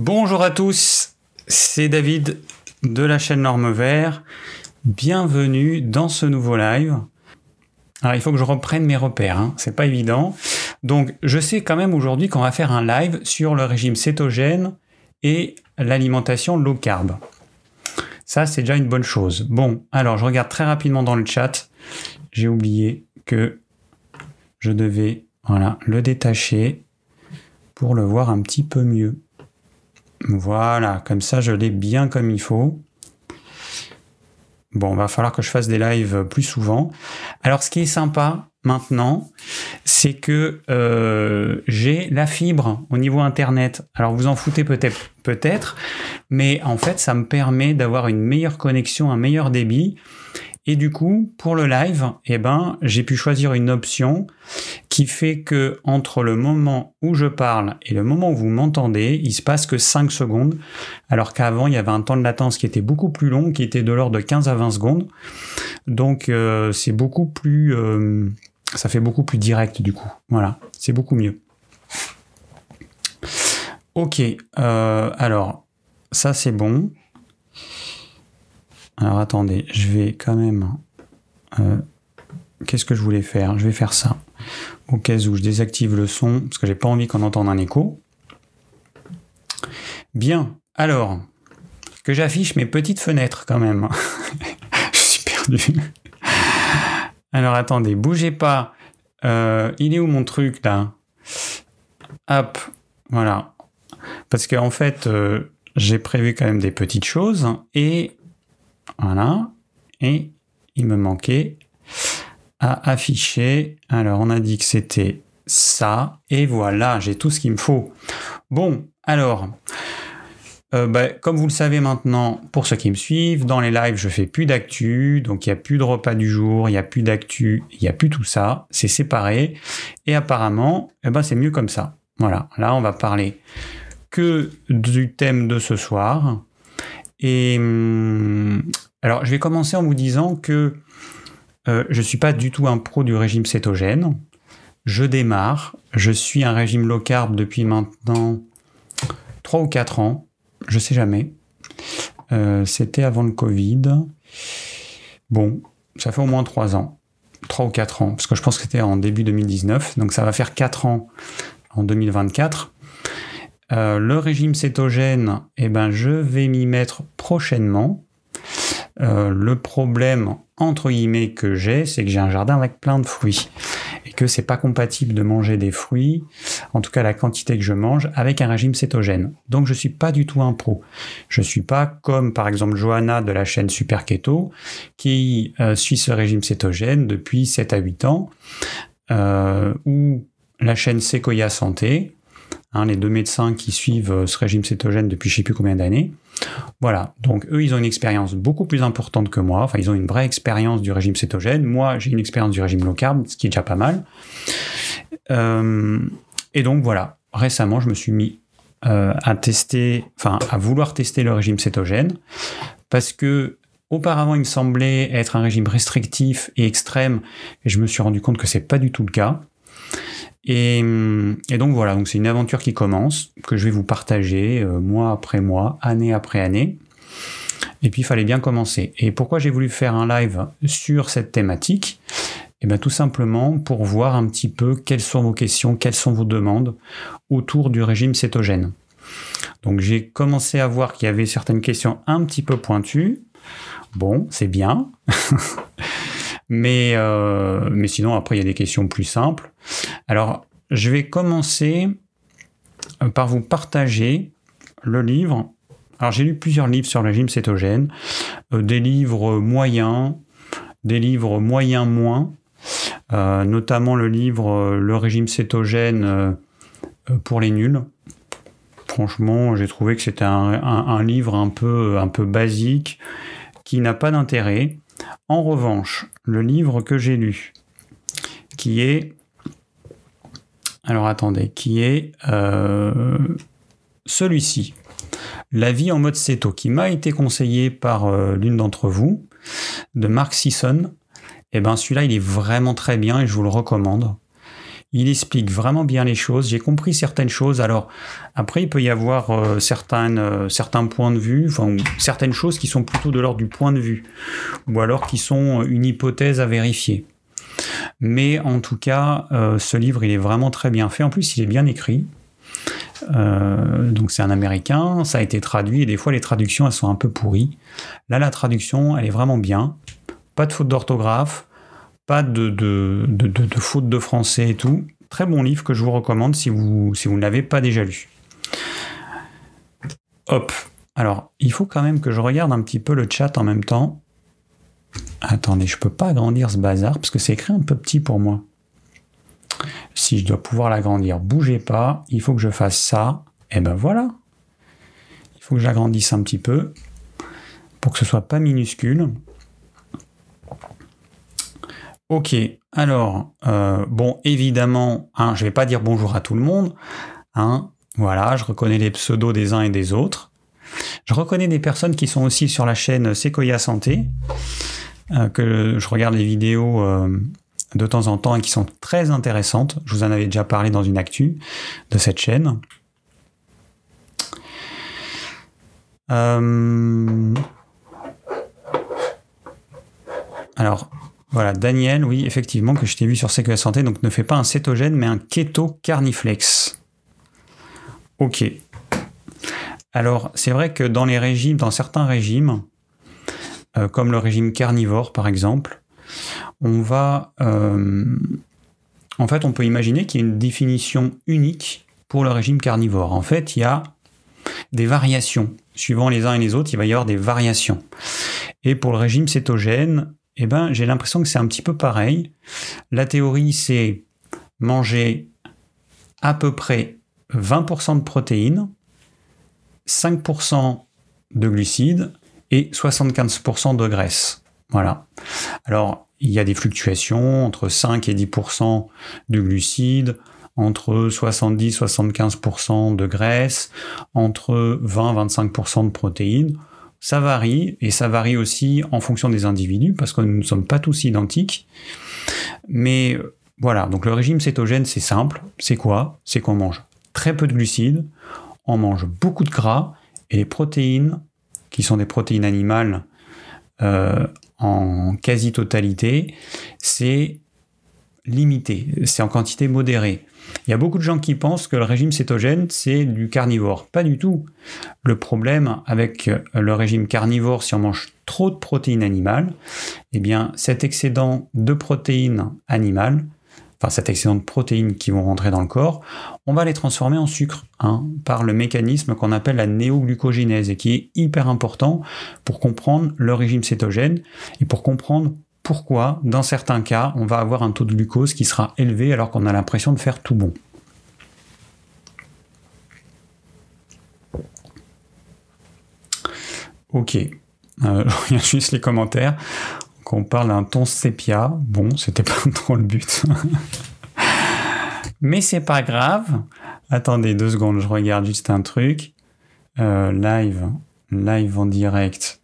Bonjour à tous, c'est David de la chaîne Norme Vert. Bienvenue dans ce nouveau live. Alors il faut que je reprenne mes repères, hein. c'est pas évident. Donc je sais quand même aujourd'hui qu'on va faire un live sur le régime cétogène et l'alimentation low carb. Ça c'est déjà une bonne chose. Bon, alors je regarde très rapidement dans le chat. J'ai oublié que je devais le détacher pour le voir un petit peu mieux. Voilà, comme ça je l'ai bien comme il faut. Bon, va falloir que je fasse des lives plus souvent. Alors, ce qui est sympa maintenant, c'est que euh, j'ai la fibre au niveau internet. Alors, vous en foutez peut-être, peut-être, mais en fait, ça me permet d'avoir une meilleure connexion, un meilleur débit. Et du coup, pour le live, eh ben, j'ai pu choisir une option qui fait que entre le moment où je parle et le moment où vous m'entendez, il se passe que 5 secondes, alors qu'avant, il y avait un temps de latence qui était beaucoup plus long, qui était de l'ordre de 15 à 20 secondes. Donc, euh, c'est beaucoup plus, euh, ça fait beaucoup plus direct du coup. Voilà, c'est beaucoup mieux. Ok, euh, alors, ça c'est bon. Alors attendez, je vais quand même... Euh, qu'est-ce que je voulais faire? Je vais faire ça. Au cas où je désactive le son, parce que j'ai pas envie qu'on entende un écho. Bien, alors, que j'affiche mes petites fenêtres quand même. je suis perdu. Alors attendez, bougez pas. Euh, il est où mon truc là? Hop, voilà. Parce qu'en en fait, euh, j'ai prévu quand même des petites choses et voilà. Et il me manquait à afficher. Alors, on a dit que c'était ça. Et voilà, j'ai tout ce qu'il me faut. Bon, alors, euh, bah, comme vous le savez maintenant, pour ceux qui me suivent, dans les lives, je fais plus d'actu, donc il n'y a plus de repas du jour, il n'y a plus d'actu, il n'y a plus tout ça, c'est séparé. Et apparemment, eh ben, c'est mieux comme ça. Voilà, là, on va parler que du thème de ce soir. Et hum, alors, je vais commencer en vous disant que euh, je ne suis pas du tout un pro du régime cétogène. Je démarre. Je suis un régime low carb depuis maintenant 3 ou 4 ans. Je sais jamais. Euh, c'était avant le Covid. Bon, ça fait au moins 3 ans. 3 ou 4 ans. Parce que je pense que c'était en début 2019. Donc ça va faire 4 ans en 2024. Euh, le régime cétogène, eh ben, je vais m'y mettre prochainement. Euh, le problème entre guillemets que j'ai, c'est que j'ai un jardin avec plein de fruits et que c'est pas compatible de manger des fruits, en tout cas la quantité que je mange, avec un régime cétogène. Donc je suis pas du tout un pro. Je suis pas comme par exemple Johanna de la chaîne Super Keto qui euh, suit ce régime cétogène depuis 7 à 8 ans, euh, ou la chaîne Sequoia Santé, hein, les deux médecins qui suivent ce régime cétogène depuis je sais plus combien d'années. Voilà, donc eux, ils ont une expérience beaucoup plus importante que moi, enfin, ils ont une vraie expérience du régime cétogène. Moi, j'ai une expérience du régime low carb, ce qui est déjà pas mal. Euh, et donc, voilà, récemment, je me suis mis euh, à tester, enfin, à vouloir tester le régime cétogène, parce que auparavant, il me semblait être un régime restrictif et extrême, et je me suis rendu compte que c'est pas du tout le cas. Et, donc voilà, donc c'est une aventure qui commence, que je vais vous partager euh, mois après mois, année après année. Et puis il fallait bien commencer. Et pourquoi j'ai voulu faire un live sur cette thématique? Eh bien tout simplement pour voir un petit peu quelles sont vos questions, quelles sont vos demandes autour du régime cétogène. Donc j'ai commencé à voir qu'il y avait certaines questions un petit peu pointues. Bon, c'est bien. Mais, euh, mais sinon, après, il y a des questions plus simples. Alors, je vais commencer euh, par vous partager le livre. Alors, j'ai lu plusieurs livres sur le régime cétogène, euh, des livres moyens, des livres moyens moins, notamment le livre Le régime cétogène pour les nuls. Franchement, j'ai trouvé que c'était un, un, livre un peu, un peu basique qui n'a pas d'intérêt. En revanche, le livre que j'ai lu, qui est... Alors attendez, qui est euh, celui-ci, La vie en mode céto, qui m'a été conseillé par euh, l'une d'entre vous, de Mark Sisson. Et eh ben celui-là, il est vraiment très bien et je vous le recommande. Il explique vraiment bien les choses. J'ai compris certaines choses. Alors, après, il peut y avoir euh, euh, certains points de vue, enfin, certaines choses qui sont plutôt de l'ordre du point de vue, ou alors qui sont une hypothèse à vérifier. Mais en tout cas, euh, ce livre, il est vraiment très bien fait. En plus, il est bien écrit. donc c'est un américain, ça a été traduit et des fois les traductions elles sont un peu pourries. Là la traduction elle est vraiment bien, pas de faute d'orthographe, pas de, faute de français et tout. Très bon livre que je vous recommande si vous, si vous ne l'avez pas déjà lu. Hop. Alors, il faut quand même que je regarde un petit peu le chat en même temps. Attendez, je peux pas agrandir ce bazar parce que c'est écrit un peu petit pour moi. Si je dois pouvoir l'agrandir, bougez pas. Il faut que je fasse ça. Et ben voilà. Il faut que j'agrandisse un petit peu pour que ce soit pas minuscule. Ok, alors, euh, bon, évidemment, hein, je ne vais pas dire bonjour à tout le monde. Hein, voilà, je reconnais les pseudos des uns et des autres. Je reconnais des personnes qui sont aussi sur la chaîne Sequoia Santé, euh, que je regarde les vidéos euh, de temps en temps et qui sont très intéressantes. Je vous en avais déjà parlé dans une actu de cette chaîne. Alors, voilà, Daniel, oui, effectivement, que je t'ai vu sur CQS Santé, donc ne fais pas un cétogène, mais un keto carniflex. Ok. Alors, c'est vrai que dans les régimes, dans certains régimes, euh, comme le régime carnivore par exemple, on va. Euh, en fait, on peut imaginer qu'il y a une définition unique pour le régime carnivore. En fait, il y a des variations. Suivant les uns et les autres, il va y avoir des variations. Et pour le régime cétogène, eh ben, j'ai l'impression que c'est un petit peu pareil. La théorie, c'est manger à peu près 20% de protéines, 5% de glucides et 75% de graisse. Voilà. Alors, il y a des fluctuations entre 5 et 10% de glucides, entre 70-75% de graisse, entre 20-25% de protéines. Ça varie, et ça varie aussi en fonction des individus, parce que nous ne sommes pas tous identiques. Mais voilà, donc le régime cétogène, c'est simple. C'est quoi? C'est qu'on mange très peu de glucides, on mange beaucoup de gras, et les protéines, qui sont des protéines animales euh, en quasi-totalité, c'est limité, c'est en quantité modérée. Il y a beaucoup de gens qui pensent que le régime cétogène, c'est du carnivore. Pas du tout. Le problème avec le régime carnivore, si on mange trop de protéines animales, eh bien, cet excédent de protéines animales, enfin cet excédent de protéines qui vont rentrer dans le corps, on va les transformer en sucre hein, par le mécanisme qu'on appelle la néoglucogénèse et qui est hyper important pour comprendre le régime cétogène et pour comprendre pourquoi, dans certains cas, on va avoir un taux de glucose qui sera élevé alors qu'on a l'impression de faire tout bon. Ok, euh, juste les commentaires. on parle d'un ton sépia. Bon, c'était pas trop le but. Mais c'est pas grave. Attendez deux secondes, je regarde juste un truc. Euh, live, live en direct.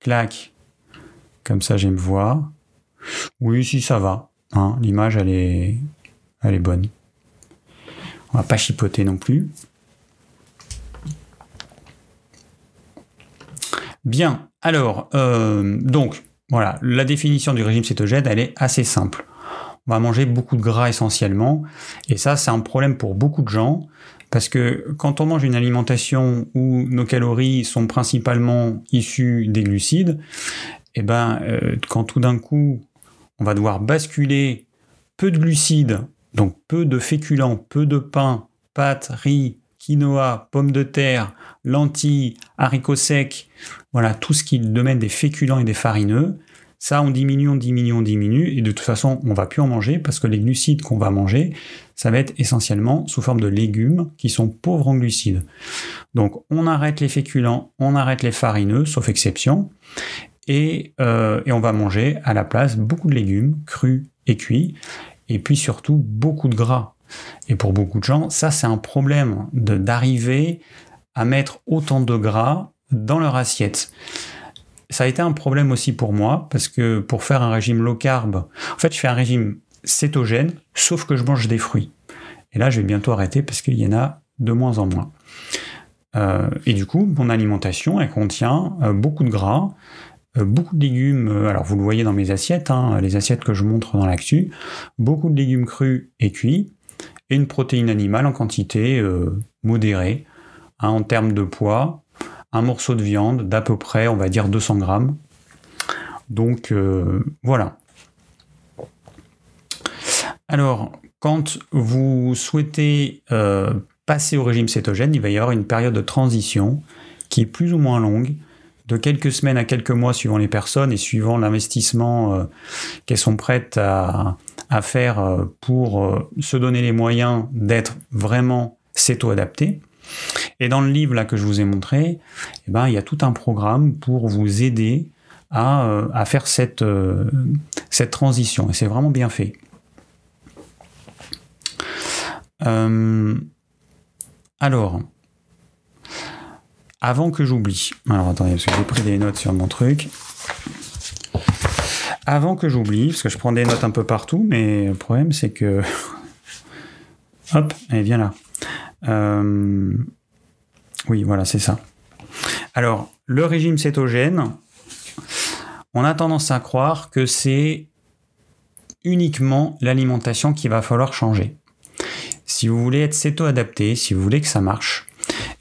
Clac. Comme ça, j'aime voir. Oui, si ça va. Hein, l'image, elle est, bonne. On va pas chipoter non plus. Bien. Alors, euh, donc, voilà, la définition du régime cétogène, elle est assez simple. On va manger beaucoup de gras essentiellement, et ça, c'est un problème pour beaucoup de gens, parce que quand on mange une alimentation où nos calories sont principalement issues des glucides, et eh ben, euh, quand tout d'un coup on va devoir basculer peu de glucides, donc peu de féculents, peu de pain, pâtes, riz, quinoa, pommes de terre, lentilles, haricots secs, voilà, tout ce qui demande des féculents et des farineux. Ça, on diminue, on diminue, on diminue, et de toute façon, on va plus en manger parce que les glucides qu'on va manger, ça va être essentiellement sous forme de légumes qui sont pauvres en glucides. Donc, on arrête les féculents, on arrête les farineux, sauf exception, euh, et, on va manger à la place beaucoup de légumes crus et cuits, et puis surtout beaucoup de gras. Et pour beaucoup de gens, ça c'est un problème d'arriver à mettre autant de gras dans leur assiette. Ça a été un problème aussi pour moi, parce que pour faire un régime low carb, en fait je fais un régime cétogène, sauf que je mange des fruits. Et là, je vais bientôt arrêter parce qu'il y en a de moins en moins. Euh, et du coup, mon alimentation, elle contient euh, beaucoup de gras, beaucoup de légumes. alors, vous le voyez dans mes assiettes, hein, les assiettes que je montre dans l'actu, beaucoup de légumes crus et cuits, et une protéine animale en quantité modérée, hein, en termes de poids, un morceau de viande d'à peu près, on va dire 200 grammes. Donc voilà. Alors, quand vous souhaitez passer au régime cétogène, il va y avoir une période de transition qui est plus ou moins longue, de quelques semaines à quelques mois suivant les personnes et suivant l'investissement euh, qu'elles sont prêtes à, faire euh, pour euh, se donner les moyens d'être vraiment céto-adaptées. Et dans le livre là que je vous ai montré, eh ben, il y a tout un programme pour vous aider à, faire cette, cette transition. Et c'est vraiment bien fait. Alors, avant que j'oublie, alors attendez, parce que j'ai pris des notes sur mon truc. Avant que j'oublie, parce que je prends des notes un peu partout, mais le problème c'est que. Hop, elle vient là. Euh, oui, voilà, c'est ça. Alors, le régime cétogène, on a tendance à croire que c'est uniquement l'alimentation qu'il va falloir changer. Si vous voulez être céto-adapté, si vous voulez que ça marche,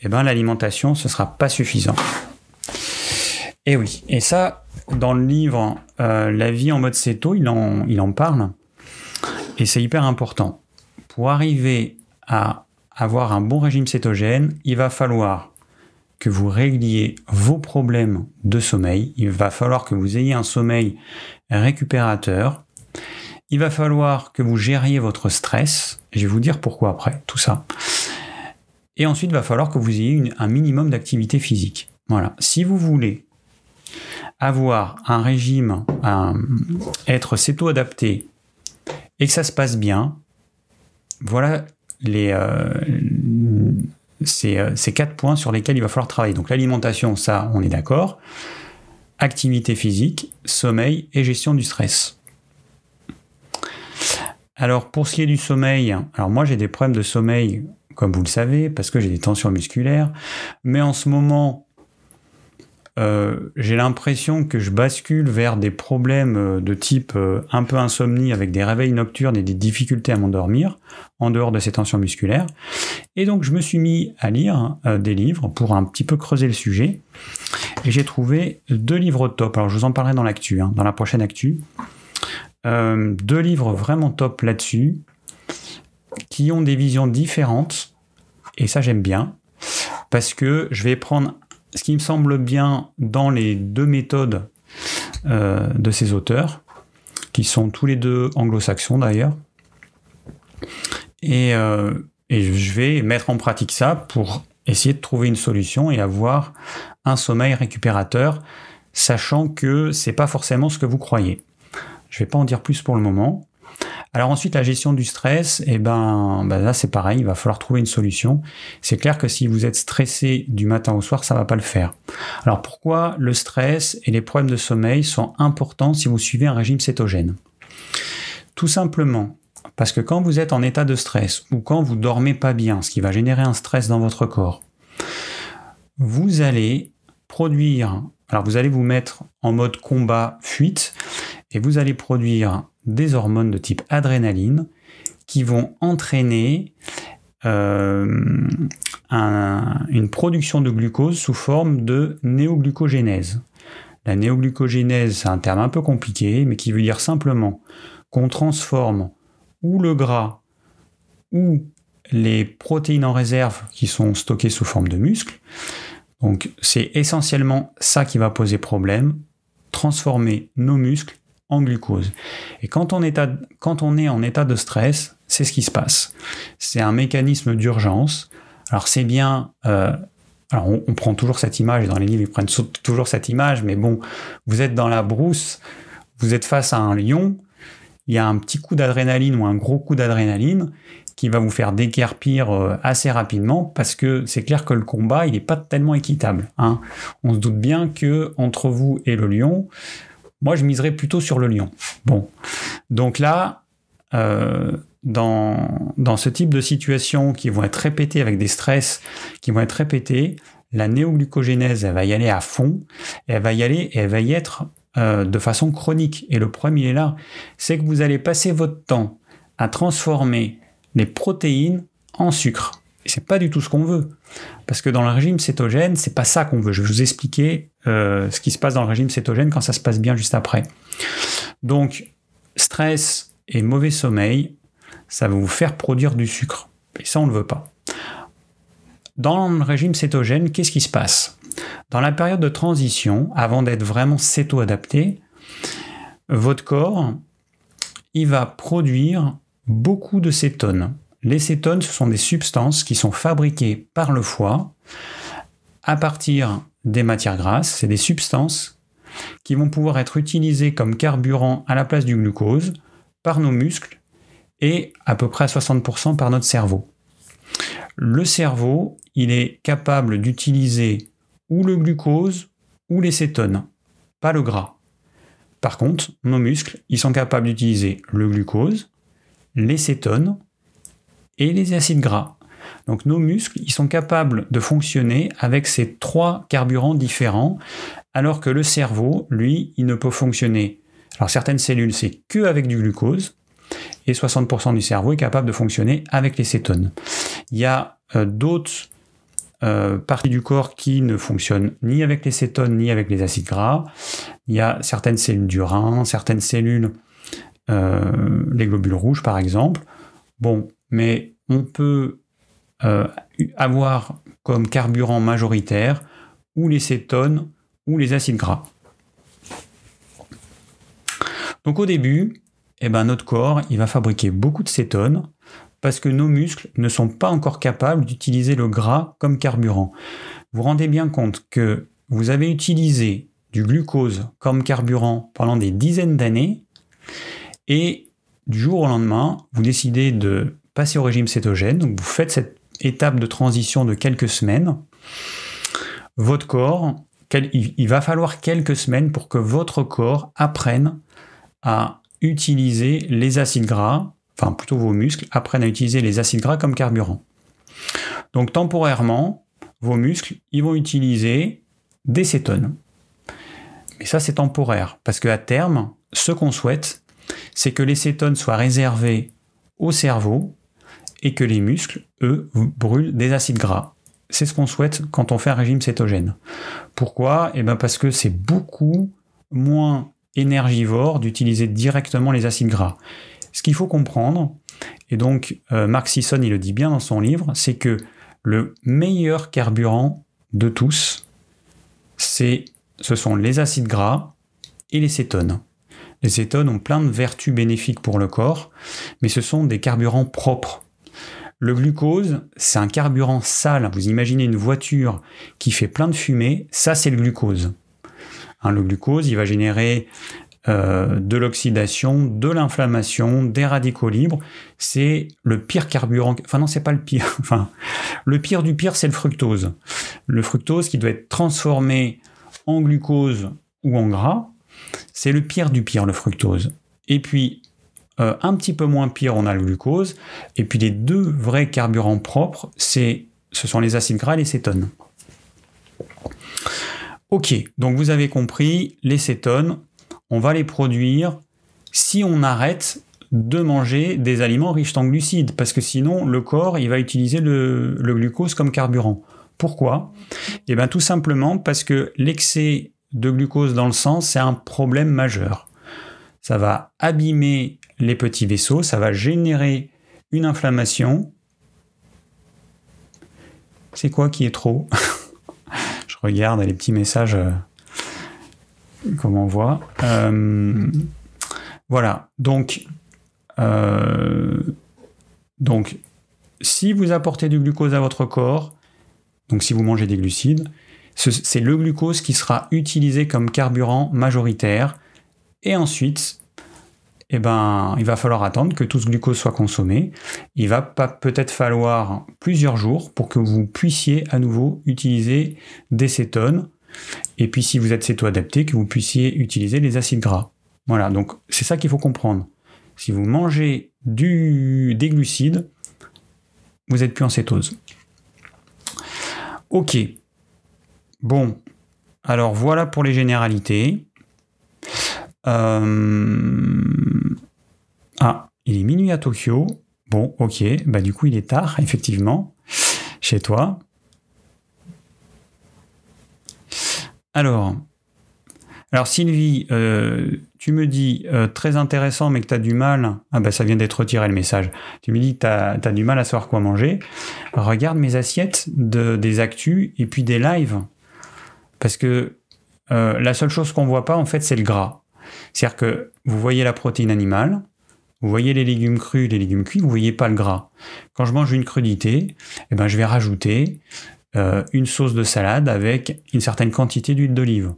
eh ben, l'alimentation, ce ne sera pas suffisant. Et oui, et ça, dans le livre euh, La vie en mode céto, il en, il en parle. Et c'est hyper important. Pour arriver à avoir un bon régime cétogène, il va falloir que vous régliez vos problèmes de sommeil. Il va falloir que vous ayez un sommeil récupérateur. Il va falloir que vous gériez votre stress. Je vais vous dire pourquoi après, tout ça. Et ensuite, il va falloir que vous ayez un minimum d'activité physique. Voilà. Si vous voulez avoir un régime, être céto-adapté et que ça se passe bien, voilà les, euh, ces, euh, ces, quatre points sur lesquels il va falloir travailler. Donc l'alimentation, ça, on est d'accord. Activité physique, sommeil et gestion du stress. Alors pour ce qui est du sommeil, alors moi j'ai des problèmes de sommeil, comme vous le savez, parce que j'ai des tensions musculaires, mais en ce moment, euh, j'ai l'impression que je bascule vers des problèmes euh, de type euh, un peu insomnie avec des réveils nocturnes et des difficultés à m'endormir en dehors de ces tensions musculaires. Et donc je me suis mis à lire des livres pour un petit peu creuser le sujet. Et j'ai trouvé deux livres top. Alors je vous en parlerai dans l'actu, hein, dans la prochaine actu. Deux livres vraiment top là-dessus, qui ont des visions différentes, et ça j'aime bien, parce que je vais prendre ce qui me semble bien dans les deux méthodes euh, de ces auteurs, qui sont tous les deux anglo-saxons d'ailleurs, et, euh, et je vais mettre en pratique ça pour essayer de trouver une solution et avoir un sommeil récupérateur, sachant que c'est pas forcément ce que vous croyez. Je ne vais pas en dire plus pour le moment. Alors ensuite, la gestion du stress, eh ben, ben, là c'est pareil, il va falloir trouver une solution. C'est clair que si vous êtes stressé du matin au soir, ça va pas le faire. Alors pourquoi le stress et les problèmes de sommeil sont importants si vous suivez un régime cétogène? Tout simplement parce que quand vous êtes en état de stress ou quand vous dormez pas bien, ce qui va générer un stress dans votre corps, vous allez produire, alors vous allez vous mettre en mode combat fuite et vous allez produire des hormones de type adrénaline qui vont entraîner euh, une production de glucose sous forme de néoglucogénèse. La néoglucogénèse, c'est un terme un peu compliqué, mais qui veut dire simplement qu'on transforme ou le gras ou les protéines en réserve qui sont stockées sous forme de muscles. Donc c'est essentiellement ça qui va poser problème, transformer nos muscles glucose. Et quand on, est quand on est en état de stress, c'est ce qui se passe. C'est un mécanisme d'urgence. Alors c'est bien... Euh, alors on, prend toujours cette image, et dans les livres ils prennent toujours cette image, mais bon, vous êtes dans la brousse, vous êtes face à un lion, il y a un petit coup d'adrénaline ou un gros coup d'adrénaline qui va vous faire déguerpir euh, assez rapidement parce que c'est clair que le combat il n'est pas tellement équitable. Hein. On se doute bien que entre vous et le lion, moi, je miserais plutôt sur le lion. Bon. Donc là, euh, dans, dans ce type de situation qui vont être répétées avec des stress qui vont être répétés, la néoglucogénèse, elle va y aller à fond, elle va y aller, elle va y être euh, de façon chronique. Et le problème, il est là, c'est que vous allez passer votre temps à transformer les protéines en sucre. Et c'est pas du tout ce qu'on veut. Parce que dans le régime cétogène, c'est pas ça qu'on veut. Je vais vous expliquer euh, ce qui se passe dans le régime cétogène quand ça se passe bien juste après. Donc, stress et mauvais sommeil, ça va vous faire produire du sucre. Et ça, on ne veut pas. Dans le régime cétogène, qu'est-ce qui se passe? Dans la période de transition, avant d'être vraiment céto-adapté, votre corps, il va produire beaucoup de cétones. Les cétones, ce sont des substances qui sont fabriquées par le foie à partir des matières grasses. C'est des substances qui vont pouvoir être utilisées comme carburant à la place du glucose par nos muscles et à peu près à 60% par notre cerveau. Le cerveau, il est capable d'utiliser ou le glucose ou les cétones, pas le gras. Par contre, nos muscles, ils sont capables d'utiliser le glucose, les cétones et les acides gras. Donc nos muscles, ils sont capables de fonctionner avec ces trois carburants différents, alors que le cerveau, lui, il ne peut fonctionner. Alors certaines cellules, c'est que avec du glucose, et 60% du cerveau est capable de fonctionner avec les cétones. Il y a euh, d'autres euh, parties du corps qui ne fonctionnent ni avec les cétones ni avec les acides gras. Il y a certaines cellules du rein, certaines cellules, euh, les globules rouges par exemple. Bon, mais on peut avoir comme carburant majoritaire ou les cétones ou les acides gras. Donc au début, eh ben, notre corps il va fabriquer beaucoup de cétones parce que nos muscles ne sont pas encore capables d'utiliser le gras comme carburant. Vous vous rendez bien compte que vous avez utilisé du glucose comme carburant pendant des dizaines d'années et du jour au lendemain, vous décidez de passer au régime cétogène, vous faites cette étape de transition de quelques semaines. Votre corps, il va falloir quelques semaines pour que votre corps apprenne à utiliser les acides gras, enfin plutôt vos muscles, apprennent à utiliser les acides gras comme carburant. Donc temporairement, vos muscles, ils vont utiliser des cétones. Mais ça, c'est temporaire, parce qu'à terme, ce qu'on souhaite, c'est que les cétones soient réservées au cerveau et que les muscles, eux, brûlent des acides gras. C'est ce qu'on souhaite quand on fait un régime cétogène. Pourquoi? Eh bien parce que c'est beaucoup moins énergivore d'utiliser directement les acides gras. Ce qu'il faut comprendre, et donc euh, Mark Sisson il le dit bien dans son livre, c'est que le meilleur carburant de tous, c'est, ce sont les acides gras et les cétones. Les cétones ont plein de vertus bénéfiques pour le corps, mais ce sont des carburants propres. Le glucose, c'est un carburant sale. Vous imaginez une voiture qui fait plein de fumée, ça c'est le glucose. Hein, le glucose, il va générer euh, de l'oxydation, de l'inflammation, des radicaux libres. C'est le pire carburant. Enfin non, c'est pas le pire. Enfin, le pire du pire, c'est le fructose. Le fructose qui doit être transformé en glucose ou en gras, c'est le pire du pire, le fructose. Et puis euh, un petit peu moins pire, on a le glucose. Et puis les deux vrais carburants propres, c'est, ce sont les acides gras et les cétones. Ok, donc vous avez compris, les cétones, on va les produire si on arrête de manger des aliments riches en glucides, parce que sinon le corps il va utiliser le, glucose comme carburant. Pourquoi? Eh bien tout simplement parce que l'excès de glucose dans le sang, c'est un problème majeur. Ça va abîmer les petits vaisseaux, ça va générer une inflammation. C'est quoi qui est trop regarde les petits messages comme on voit. Voilà, euh, donc, si vous apportez du glucose à votre corps, donc si vous mangez des glucides, c'est le glucose qui sera utilisé comme carburant majoritaire. Et ensuite, eh ben, il va falloir attendre que tout ce glucose soit consommé. Il va peut-être falloir plusieurs jours pour que vous puissiez à nouveau utiliser des cétones. Et puis si vous êtes céto-adapté, que vous puissiez utiliser les acides gras. Voilà, donc c'est ça qu'il faut comprendre. si vous mangez du, des glucides, vous n'êtes plus en cétose. Ok. Bon. Alors voilà pour les généralités. Euh, ah, il est minuit à Tokyo. Bon, ok. Bah du coup, il est tard, effectivement, chez toi. Alors, Sylvie, euh, tu me dis euh, très intéressant, mais que tu as du mal. Ah bah ça vient d'être retiré le message. Tu me dis que tu as, du mal à savoir quoi manger. Regarde mes assiettes de, des actus et puis des lives. Parce que la seule chose qu'on voit pas, en fait, c'est le gras. C'est-à-dire que vous voyez la protéine animale, vous voyez les légumes crus, les légumes cuits, vous voyez pas le gras. Quand je mange une crudité, eh ben, je vais rajouter une sauce de salade avec une certaine quantité d'huile d'olive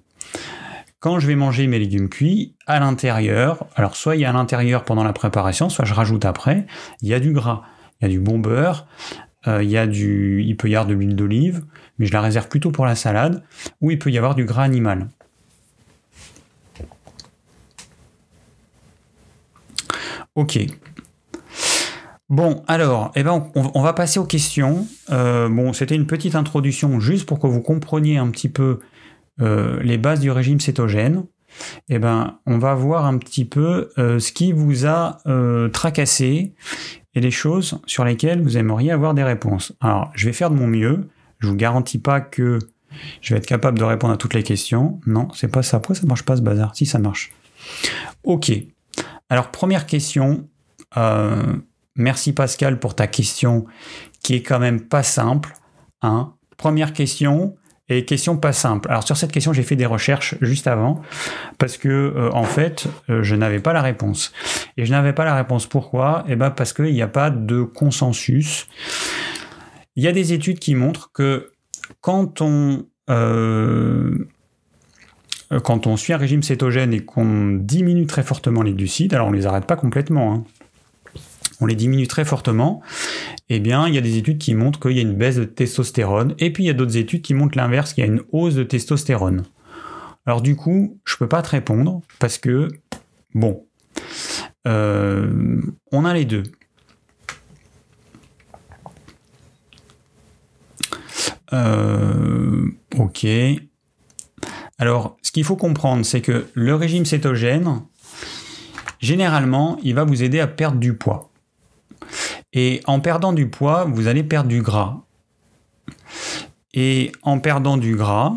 quand je vais manger mes légumes cuits, à l'intérieur, alors soit il y a à l'intérieur pendant la préparation, soit je rajoute après, il y a du gras, il y a du bon beurre, euh, il, il peut y avoir de l'huile d'olive, mais je la réserve plutôt pour la salade, ou il peut y avoir du gras animal. Ok. Bon, alors, eh ben, on, va passer aux questions. Euh, bon, c'était une petite introduction juste pour que vous compreniez un petit peu euh, les bases du régime cétogène, eh ben, on va voir un petit peu euh, ce qui vous a tracassé et les choses sur lesquelles vous aimeriez avoir des réponses. Alors, je vais faire de mon mieux. Je vous garantis pas que je vais être capable de répondre à toutes les questions. Non, c'est pas ça. Pourquoi ça marche pas ce bazar? Si ça marche. Ok. Alors, première question. merci Pascal pour ta question qui est quand même pas simple. Hein. Première question. Et question pas simple. Alors sur cette question, j'ai fait des recherches juste avant parce que euh, en fait, euh, je n'avais pas la réponse. Et je n'avais pas la réponse. Pourquoi? Eh ben parce qu'il n'y a pas de consensus. Il y a des études qui montrent que quand on euh, quand on suit un régime cétogène et qu'on diminue très fortement les glucides, alors on les arrête pas complètement, hein, on les diminue très fortement, eh bien, il y a des études qui montrent qu'il y a une baisse de testostérone, et puis il y a d'autres études qui montrent l'inverse, qu'il y a une hausse de testostérone. Alors du coup, je ne peux pas te répondre, parce que, bon, euh, on a les deux. Euh, ok. Alors, ce qu'il faut comprendre, c'est que le régime cétogène, généralement, il va vous aider à perdre du poids. Et en perdant du poids, vous allez perdre du gras. Et en perdant du gras,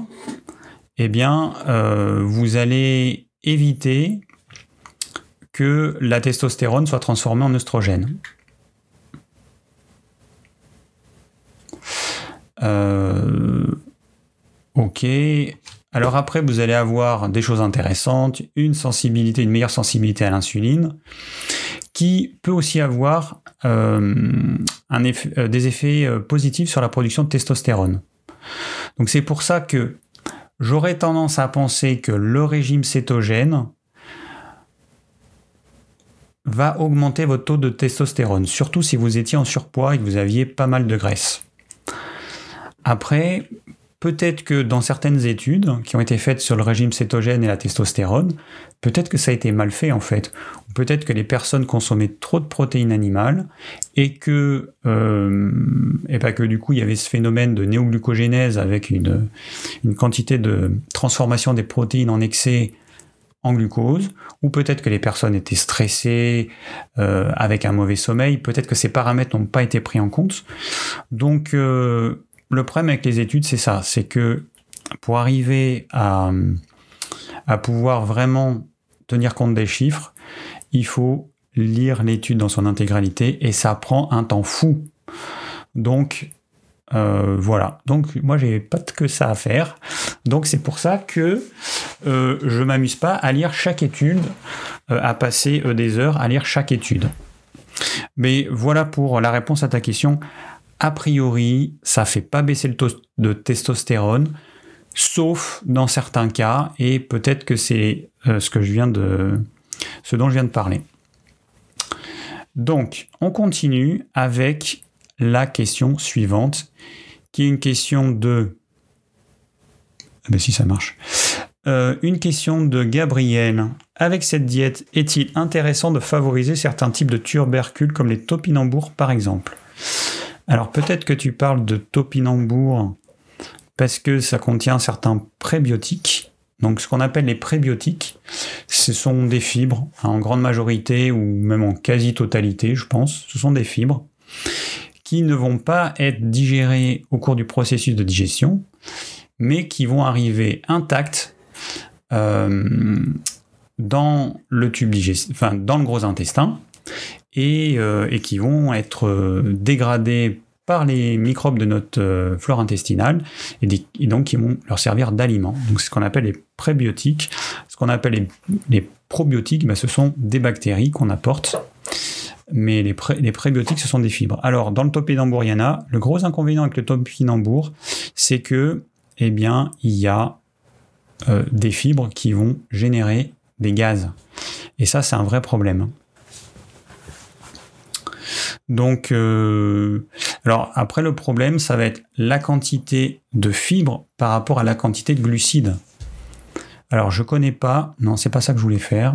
eh bien, euh, vous allez éviter que la testostérone soit transformée en oestrogène. Euh, ok. Alors après, vous allez avoir des choses intéressantes, une sensibilité, une meilleure sensibilité à l'insuline, qui peut aussi avoir euh, euh, des effets euh, positifs sur la production de testostérone. Donc c'est pour ça que j'aurais tendance à penser que le régime cétogène va augmenter votre taux de testostérone, surtout si vous étiez en surpoids et que vous aviez pas mal de graisse. Après, Peut-être que dans certaines études qui ont été faites sur le régime cétogène et la testostérone, peut-être que ça a été mal fait en fait. Ou peut-être que les personnes consommaient trop de protéines animales et que, euh, et du coup il y avait ce phénomène de néoglucogénèse avec une, une quantité de transformation des protéines en excès en glucose, ou peut-être que les personnes étaient stressées euh, avec un mauvais sommeil, peut-être que ces paramètres n'ont pas été pris en compte. Donc euh, le problème avec les études, c'est ça, c'est que pour arriver à, pouvoir vraiment tenir compte des chiffres, il faut lire l'étude dans son intégralité et ça prend un temps fou. Donc euh, voilà. Donc moi j'ai pas que ça à faire. Donc c'est pour ça que euh, je m'amuse pas à lire chaque étude, euh, à passer des heures à lire chaque étude. Mais voilà pour la réponse à ta question a priori, ça fait pas baisser le taux de testostérone, sauf dans certains cas, et peut-être que c'est euh, ce dont je viens de parler. Donc, on continue avec la question suivante, qui est une question de, ah ben si ça marche, Euh, une question de Gabriel. Avec cette diète, est-il intéressant de favoriser certains types de tubercules comme les topinambours par exemple? Alors peut-être que tu parles de topinambours parce que ça contient certains prébiotiques. Donc ce qu'on appelle les prébiotiques, ce sont des fibres, hein, en grande majorité ou même en quasi-totalité, je pense, ce sont des fibres qui ne vont pas être digérées au cours du processus de digestion, mais qui vont arriver intactes euh, dans le tube dans le gros intestin, et, euh, et qui vont être euh, dégradés par les microbes de notre euh, flore intestinale et, donc qui vont leur servir d'aliment. Donc c'est ce qu'on appelle les prébiotiques. Ce qu'on appelle les, probiotiques, ben, ce sont des bactéries qu'on apporte. Mais les, prébiotiques, ce sont des fibres. Alors, dans le topinambour, y en a. Le gros inconvénient avec le topinambour, c'est que, eh il y a des fibres qui vont générer des gaz. Et ça, c'est un vrai problème. Donc, euh, alors après le problème, ça va être la quantité de fibres par rapport à la quantité de glucides. Alors je connais pas, non c'est pas ça que je voulais faire.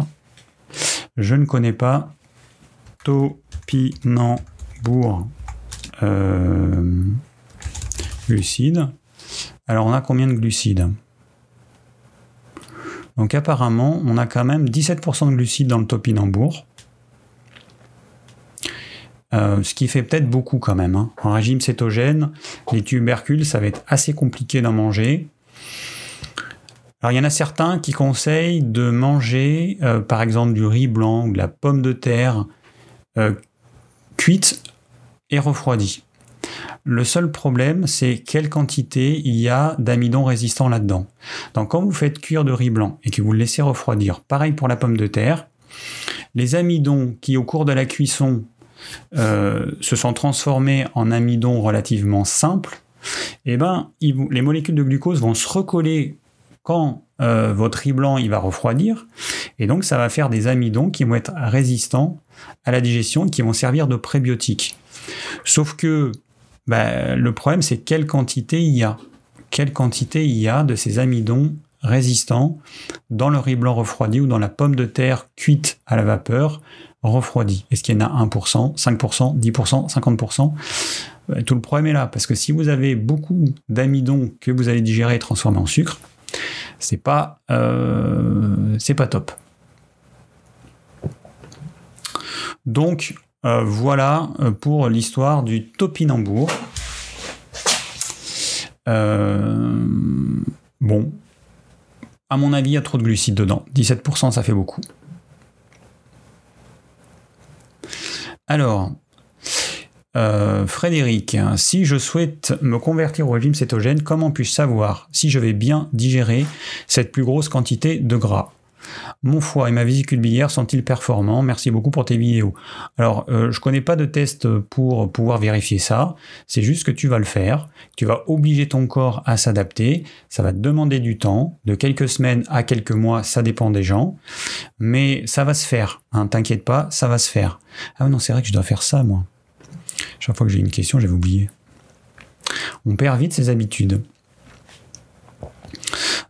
Je ne connais pas topinambour euh, glucides. Alors on a combien de glucides? Donc apparemment on a quand même 17% de glucides dans le topinambour. Euh, ce qui fait peut-être beaucoup quand même. Hein. En régime cétogène, les tubercules, ça va être assez compliqué d'en manger. Alors il y en a certains qui conseillent de manger euh, par exemple du riz blanc ou de la pomme de terre euh, cuite et refroidie. Le seul problème, c'est quelle quantité il y a d'amidon résistant là-dedans. Donc quand vous faites cuire de riz blanc et que vous le laissez refroidir, pareil pour la pomme de terre, les amidons qui au cours de la cuisson euh, se sont transformés en amidon relativement simple, eh ben, les molécules de glucose vont se recoller quand euh, votre riz blanc il va refroidir, et donc ça va faire des amidons qui vont être résistants à la digestion, qui vont servir de prébiotiques. Sauf que bah, le problème, c'est quelle quantité il y a. Quelle quantité il y a de ces amidons résistants dans le riz blanc refroidi ou dans la pomme de terre cuite à la vapeur refroidi. Est-ce qu'il y en a 1%, 5%, 10%, 50% Tout le problème est là, parce que si vous avez beaucoup d'amidon que vous allez digérer et transformer en sucre, c'est pas, euh, pas top. Donc euh, voilà euh, pour l'histoire du topinambour. bon, à mon avis, il y a trop de glucides dedans. 17%, ça fait beaucoup. Alors, euh, Frédéric, si je souhaite me convertir au régime cétogène, comment puis-je savoir si je vais bien digérer cette plus grosse quantité de gras? Mon foie et ma vésicule biliaire sont-ils performants? Merci beaucoup pour tes vidéos. Alors, euh, je ne connais pas de test pour pouvoir vérifier ça. C'est juste que tu vas le faire. Tu vas obliger ton corps à s'adapter. Ça va te demander du temps, de quelques semaines à quelques mois, ça dépend des gens. Mais ça va se faire. Hein, T'inquiète pas, ça va se faire. Ah non, c'est vrai que je dois faire ça, moi. Chaque fois que j'ai une question, j'avais oublié. On perd vite ses habitudes.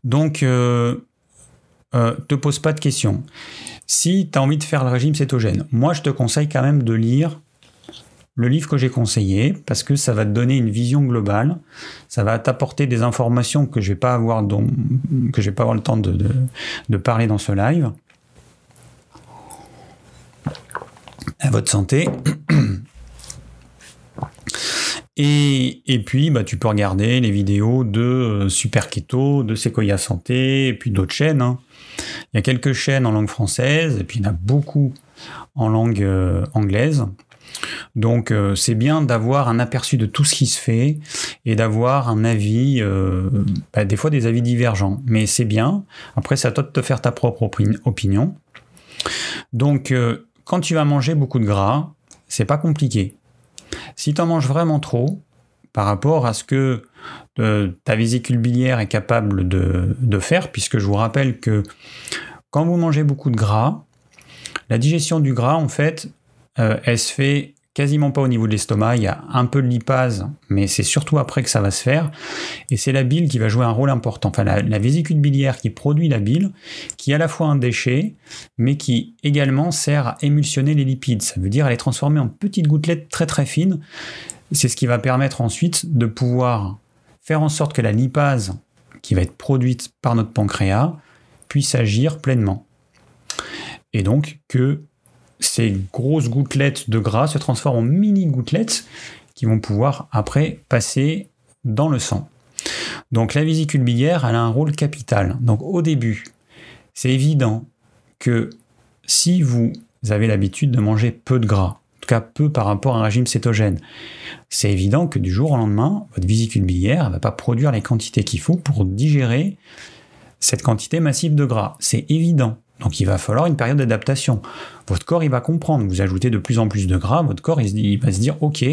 Donc, euh, euh, te pose pas de questions. Si tu as envie de faire le régime cétogène, moi je te conseille quand même de lire le livre que j'ai conseillé parce que ça va te donner une vision globale, ça va t'apporter des informations que je vais pas avoir que je vais pas avoir le temps de, parler dans ce live. À votre santé. Et, puis, bah, tu peux regarder les vidéos de euh, Super Keto, de Sequoia Santé, et puis d'autres chaînes. Hein. Il y a quelques chaînes en langue française, et puis il y en a beaucoup en langue euh, anglaise. Donc euh, c'est bien d'avoir un aperçu de tout ce qui se fait et d'avoir un avis, euh, bah, des fois des avis divergents. Mais c'est bien. Après, c'est à toi de te faire ta propre opinion. Donc quand tu vas manger beaucoup de gras, c'est pas compliqué. Si tu en manges vraiment trop, par rapport à ce que euh, ta vésicule biliaire est capable de, faire, puisque je vous rappelle que quand vous mangez beaucoup de gras, la digestion du gras, en fait, euh, elle se fait quasiment pas au niveau de l'estomac, il y a un peu de lipase, mais c'est surtout après que ça va se faire. Et c'est la bile qui va jouer un rôle important. Enfin, la, vésicule biliaire qui produit la bile, qui est à la fois un déchet, mais qui également sert à émulsionner les lipides. Ça veut dire à les transformer en petites gouttelettes très très fines. C'est ce qui va permettre ensuite de pouvoir faire en sorte que la lipase qui va être produite par notre pancréas puisse agir pleinement. Et donc que ces grosses gouttelettes de gras se transforment en mini gouttelettes qui vont pouvoir après passer dans le sang. Donc la vésicule biliaire, elle a un rôle capital. Donc au début, c'est évident que si vous avez l'habitude de manger peu de gras, cas peu par rapport à un régime cétogène, c'est évident que du jour au lendemain, votre vésicule biliaire ne va pas produire les quantités qu'il faut pour digérer cette quantité massive de gras. C'est évident. Donc il va falloir une période d'adaptation. Votre corps, il va comprendre. Vous ajoutez de plus en plus de gras, votre corps, il, va se dire, ok,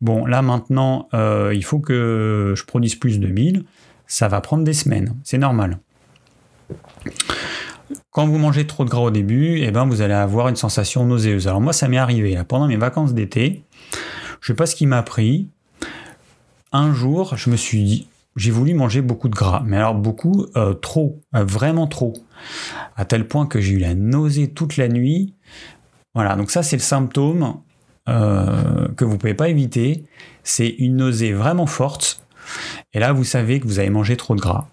bon, là maintenant, euh, il faut que je produise plus de bile. Ça va prendre des semaines. C'est normal. Quand vous mangez trop de gras au début, eh ben, vous allez avoir une sensation nauséeuse. Alors moi, ça m'est arrivé pendant mes vacances d'été. Je sais pas ce qui m'a pris. Un jour, je me suis dit, j'ai voulu manger beaucoup de gras, mais alors beaucoup, euh, trop, euh, vraiment trop, à tel point que j'ai eu la nausée toute la nuit. Voilà, donc ça c'est le symptôme euh, que vous pouvez pas éviter. C'est une nausée vraiment forte. Et là, vous savez que vous avez mangé trop de gras.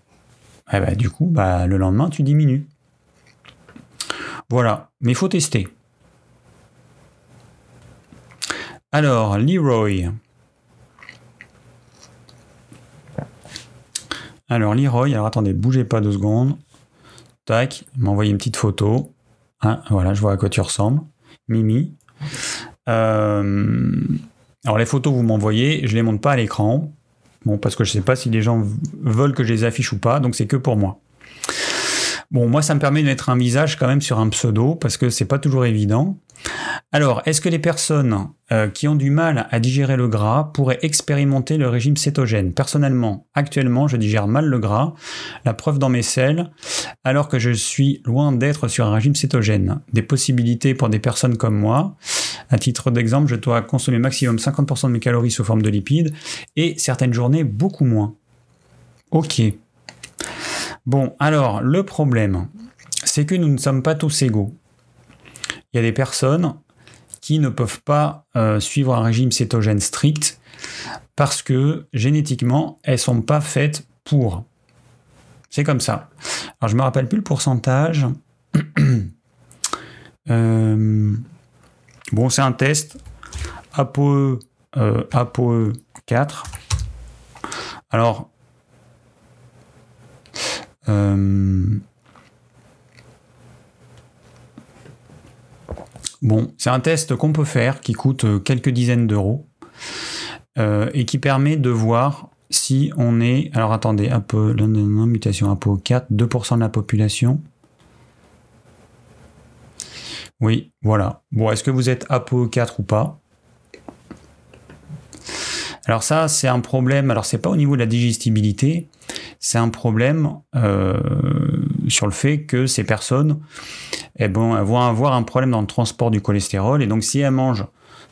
Ben, du coup, bah, le lendemain, tu diminues. Voilà, mais il faut tester. Alors, Leroy, Alors, Leroy, alors attendez, bougez pas deux secondes. Tac, envoyé une petite photo. Ah, voilà, je vois à quoi tu ressembles. Mimi. Euh, alors, les photos vous m'envoyez, je les montre pas à l'écran. Bon, parce que je sais pas si les gens veulent que je les affiche ou pas, donc c'est que pour moi. Bon, moi, ça me permet de mettre un visage quand même sur un pseudo, parce que c'est pas toujours évident. Alors, est-ce que les personnes euh, qui ont du mal à digérer le gras pourraient expérimenter le régime cétogène? Personnellement, actuellement, je digère mal le gras, la preuve dans mes selles, alors que je suis loin d'être sur un régime cétogène. Des possibilités pour des personnes comme moi. À titre d'exemple, je dois consommer maximum 50% de mes calories sous forme de lipides et certaines journées beaucoup moins. Ok. Bon, alors, le problème, c'est que nous ne sommes pas tous égaux il y a des personnes qui ne peuvent pas euh, suivre un régime cétogène strict parce que génétiquement, elles sont pas faites pour. C'est comme ça. Alors, je me rappelle plus le pourcentage. Euh, bon, c'est un test. ApoE, euh, ApoE 4. Alors, Bon, c'est un test qu'on peut faire qui coûte euh, quelques dizaines d'euros euh, et qui permet de voir si on est. Alors attendez, un peu, mutation APO 4, 2% de la population. Oui, voilà. Bon, est-ce que vous êtes APO 4 ou pas? Alors ça, c'est un problème. Alors c'est pas au niveau de la digestibilité, c'est un problème euh, sur le fait que ces personnes eh elles vont avoir un problème dans le transport du cholestérol. Et donc, si elles mangent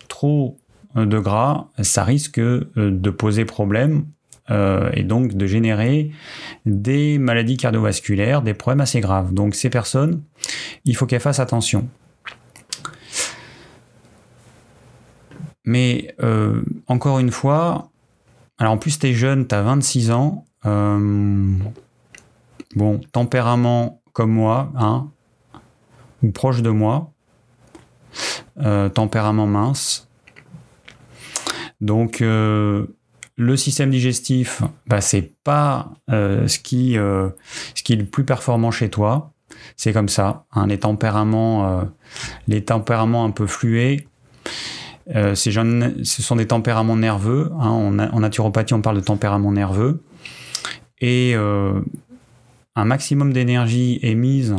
trop euh, de gras, ça risque euh, de poser problème et donc de générer des maladies cardiovasculaires, des problèmes assez graves. Donc, ces personnes, il faut qu'elles fassent attention. Mais encore une fois, alors en plus, tu es jeune, tu as 26 ans. bon, tempérament comme moi, hein, ou proche de moi, euh, tempérament mince. Donc euh, le système digestif, bah, c'est pas euh, ce, qui, ce qui est le plus performant chez toi. C'est comme ça. Hein, les, tempéraments, les tempéraments un peu flués, ces jeunes, ce sont des tempéraments nerveux. Hein, en naturopathie, on parle de tempérament nerveux. Et un maximum d'énergie est mise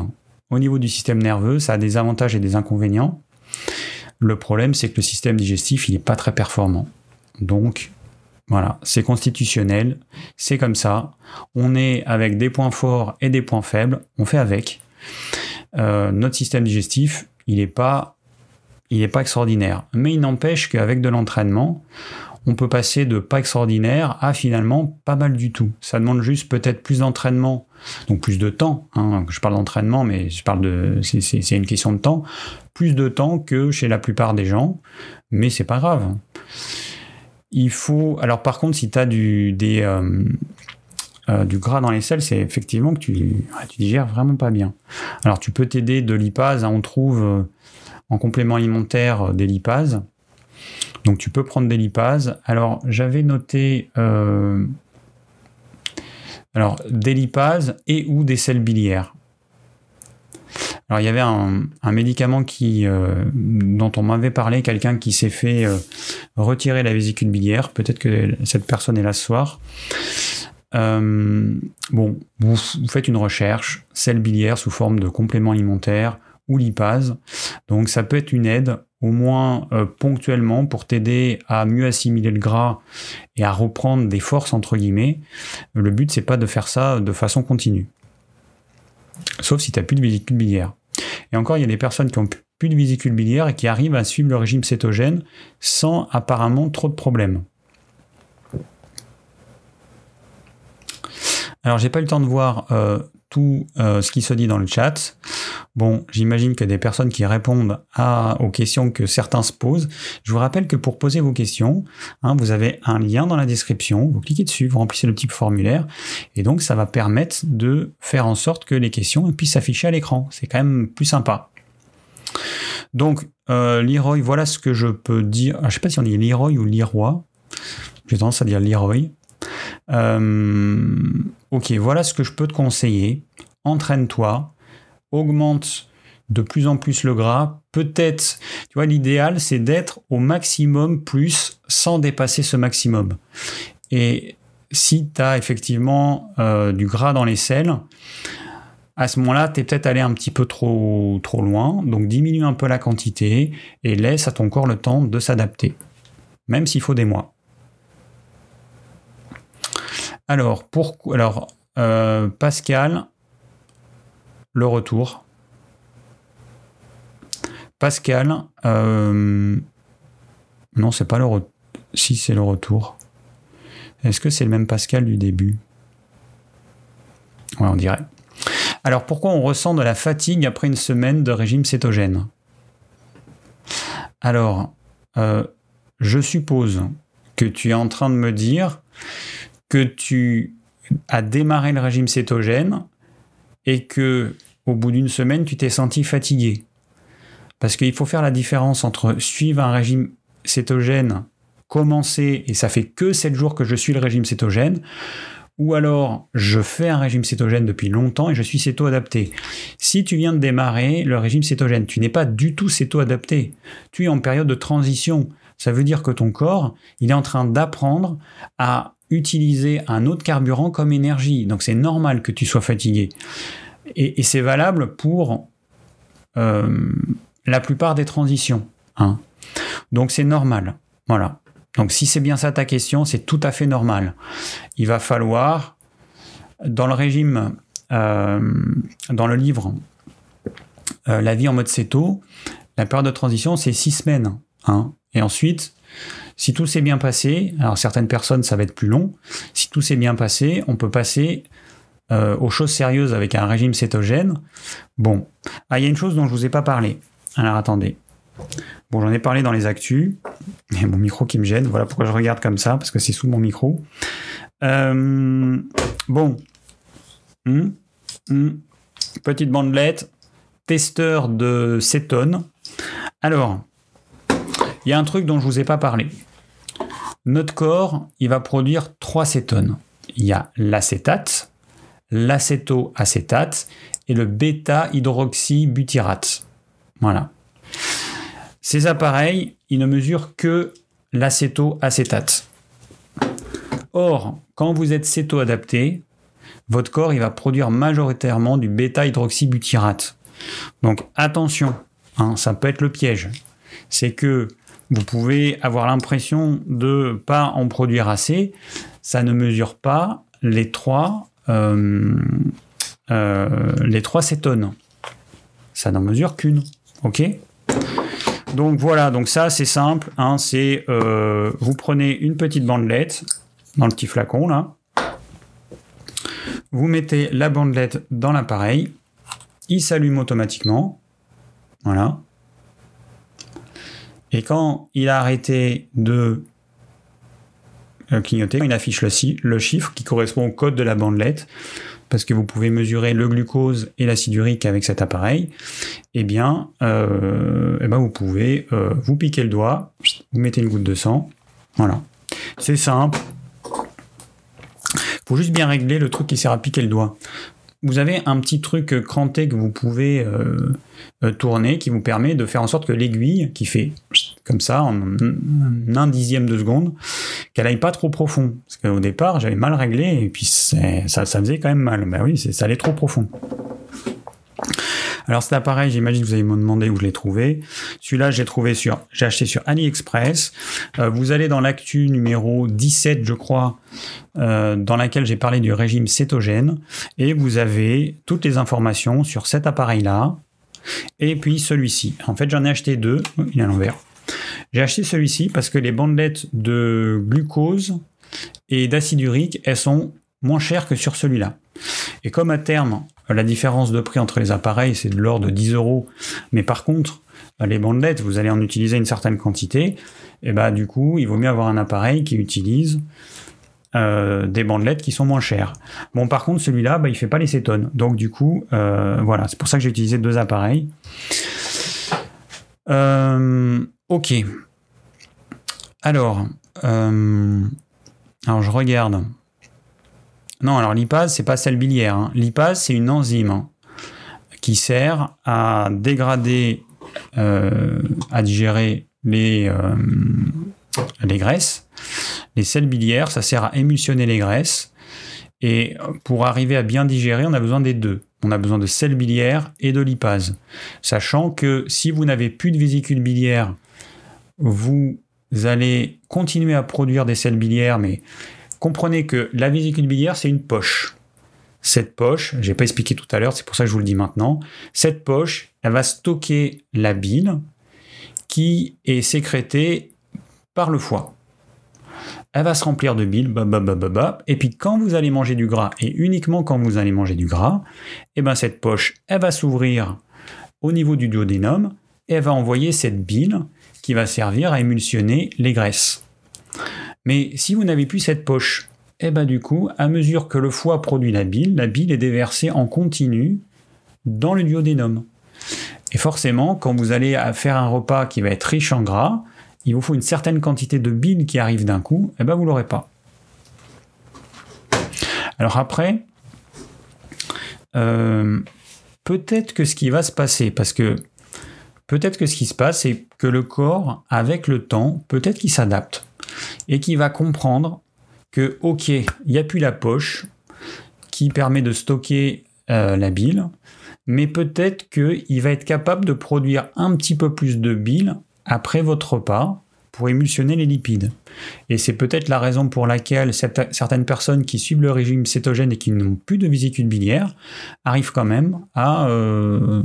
au niveau du système nerveux, ça a des avantages et des inconvénients. Le problème, c'est que le système digestif, il n'est pas très performant. Donc, voilà, c'est constitutionnel, c'est comme ça. On est avec des points forts et des points faibles, on fait avec. Euh, notre système digestif, il n'est pas il n'est pas extraordinaire. Mais il n'empêche qu'avec de l'entraînement, on peut passer de pas extraordinaire à finalement pas mal du tout. Ça demande juste peut-être plus d'entraînement, donc plus de temps. Hein. Je parle d'entraînement, mais je parle de, c'est une question de temps. Plus de temps que chez la plupart des gens, mais c'est pas grave. Il faut, alors par contre, si tu as euh, euh, du gras dans les selles, c'est effectivement que tu, digères vraiment pas bien. Alors tu peux t'aider de lipase, hein. on trouve euh, en complément alimentaire des lipases. Donc tu peux prendre des lipases. Alors j'avais noté euh, alors des lipases et ou des sels biliaires. Alors il y avait un, médicament qui, euh, dont on m'avait parlé, quelqu'un qui s'est fait euh, retirer la vésicule biliaire. Peut-être que cette personne est là ce soir. bon, vous, faites une recherche, sel biliaire sous forme de complément alimentaire lipase. Donc ça peut être une aide au moins euh, ponctuellement pour t'aider à mieux assimiler le gras et à reprendre des forces entre guillemets. Le but c'est pas de faire ça de façon continue. Sauf si tu n'as plus de vésicule biliaire. Et encore, il y a des personnes qui ont plus de vésicule biliaire et qui arrivent à suivre le régime cétogène sans apparemment trop de problèmes. Alors, j'ai pas eu le temps de voir euh, tout euh, ce qui se dit dans le chat. Bon, j'imagine que des personnes qui répondent aux questions que certains se posent. Je vous rappelle que pour poser vos questions, hein, vous avez un lien dans la description, vous cliquez dessus, vous remplissez le petit formulaire, et donc ça va permettre de faire en sorte que les questions puissent s'afficher à l'écran. C'est quand même plus sympa. Donc, euh, Leroy, voilà ce que je peux dire. Ah, je ne sais pas si on dit Leroy ou Leroy. J'ai tendance à dire Leroy. Euh, ok, voilà ce que je peux te conseiller. Entraîne-toi, augmente de plus en plus le gras. Peut-être, tu vois, l'idéal, c'est d'être au maximum plus sans dépasser ce maximum. Et si tu as effectivement euh, du gras dans les selles, à ce moment-là, tu es peut-être allé un petit peu trop, trop loin. Donc diminue un peu la quantité et laisse à ton corps le temps de s'adapter. Même s'il faut des mois. Alors, pour, alors euh, Pascal, le retour. Pascal, euh, non, c'est pas le retour. Si, c'est le retour. Est-ce que c'est le même Pascal du début? Ouais, on dirait. Alors, pourquoi on ressent de la fatigue après une semaine de régime cétogène? Alors, euh, je suppose que tu es en train de me dire que tu as démarré le régime cétogène et que au bout d'une semaine, tu t'es senti fatigué. Parce qu'il faut faire la différence entre suivre un régime cétogène, commencer, et ça fait que 7 jours que je suis le régime cétogène, ou alors je fais un régime cétogène depuis longtemps et je suis céto-adapté. Si tu viens de démarrer le régime cétogène, tu n'es pas du tout céto-adapté. Tu es en période de transition. Ça veut dire que ton corps, il est en train d'apprendre à utiliser un autre carburant comme énergie. Donc c'est normal que tu sois fatigué. Et, c'est valable pour euh, la plupart des transitions. Hein. Donc c'est normal. Voilà. Donc si c'est bien ça ta question, c'est tout à fait normal. Il va falloir, dans le régime, euh, dans le livre euh, La vie en mode céto, la période de transition, c'est six semaines. Hein. Et ensuite, si tout s'est bien passé, alors certaines personnes, ça va être plus long. Si tout s'est bien passé, on peut passer euh, aux choses sérieuses avec un régime cétogène. Bon, ah, il y a une chose dont je vous ai pas parlé. Alors attendez. Bon, j'en ai parlé dans les actus. Il y a mon micro qui me gêne. Voilà pourquoi je regarde comme ça, parce que c'est sous mon micro. Euh, bon. Hum, hum. Petite bandelette. Testeur de cétone. Alors, il y a un truc dont je ne vous ai pas parlé. Notre corps, il va produire trois cétones. Il y a l'acétate, l'acétoacétate et le bêta-hydroxybutyrate. Voilà. Ces appareils, ils ne mesurent que l'acétoacétate. Or, quand vous êtes céto-adapté, votre corps il va produire majoritairement du bêta-hydroxybutyrate. Donc attention, hein, ça peut être le piège. C'est que vous pouvez avoir l'impression de pas en produire assez. Ça ne mesure pas les trois, euh, euh, les cétones. Ça n'en mesure qu'une. OK? Donc voilà, donc ça c'est simple. Hein, c'est euh, vous prenez une petite bandelette dans le petit flacon là. Vous mettez la bandelette dans l'appareil. Il s'allume automatiquement. Voilà. Et quand il a arrêté de euh, clignoter, il affiche le, chiffre qui correspond au code de la bandelette, parce que vous pouvez mesurer le glucose et l'acide urique avec cet appareil, eh bien, euh, eh ben vous pouvez euh, vous piquer le doigt, vous mettez une goutte de sang, voilà. C'est simple. Faut juste bien régler le truc qui sert à piquer le doigt. Vous avez un petit truc cranté que vous pouvez tourner qui vous permet de faire en sorte que l'aiguille qui fait comme ça, en un dixième de seconde, qu'elle aille pas trop profond. Parce qu'au départ, j'avais mal réglé, et puis ça, ça faisait quand même mal. Ben oui, ça allait trop profond. Alors cet appareil, j'imagine que vous allez me demander où je l'ai trouvé. Celui-là, j'ai trouvé sur, j'ai acheté sur AliExpress. Euh, vous allez dans l'actu numéro 17, je crois, euh, dans laquelle j'ai parlé du régime cétogène, et vous avez toutes les informations sur cet appareil-là. Et puis celui-ci. En fait, j'en ai acheté deux. Il est à l'envers. J'ai acheté celui-ci parce que les bandelettes de glucose et d'acide urique, elles sont moins chères que sur celui-là. Et comme à terme, la différence de prix entre les appareils, c'est de l'ordre de 10 euros, mais par contre, les bandelettes, vous allez en utiliser une certaine quantité, et bah du coup, il vaut mieux avoir un appareil qui utilise euh, des bandelettes qui sont moins chères. Bon, par contre, celui-là, bah, il fait pas les cétones. Donc, du coup, euh, voilà, c'est pour ça que j'ai utilisé deux appareils. Euh, Ok. Alors, alors je regarde. Non, alors l'ipase, c'est pas sel biliaire. Hein. L'ipase, c'est une enzyme hein, qui sert à dégrader, euh, à digérer les, euh, les graisses. Les sels biliaires, ça sert à émulsionner les graisses. Et pour arriver à bien digérer, on a besoin des deux. On a besoin de sel biliaire et de lipase. Sachant que si vous n'avez plus de vésicule biliaire vous allez continuer à produire des sels biliaires, mais comprenez que la vésicule biliaire, c'est une poche. Cette poche, je n'ai pas expliqué tout à l'heure, c'est pour ça que je vous le dis maintenant, cette poche, elle va stocker la bile qui est sécrétée par le foie. Elle va se remplir de bile, et puis quand vous allez manger du gras, et uniquement quand vous allez manger du gras, et eh ben cette poche, elle va s'ouvrir au niveau du duodénum, et elle va envoyer cette bile qui va servir à émulsionner les graisses. Mais si vous n'avez plus cette poche, eh ben du coup, à mesure que le foie produit la bile, la bile est déversée en continu dans le duodénum. Et forcément, quand vous allez faire un repas qui va être riche en gras, il vous faut une certaine quantité de bile qui arrive d'un coup, eh ben vous l'aurez pas. Alors après, euh, peut-être que ce qui va se passer, parce que peut-être que ce qui se passe, c'est que le corps, avec le temps, peut-être qu'il s'adapte et qu'il va comprendre que, ok, il n'y a plus la poche qui permet de stocker euh, la bile, mais peut-être qu'il va être capable de produire un petit peu plus de bile après votre repas pour émulsionner les lipides. Et c'est peut-être la raison pour laquelle certaines personnes qui suivent le régime cétogène et qui n'ont plus de vésicule biliaire arrivent quand même à, euh,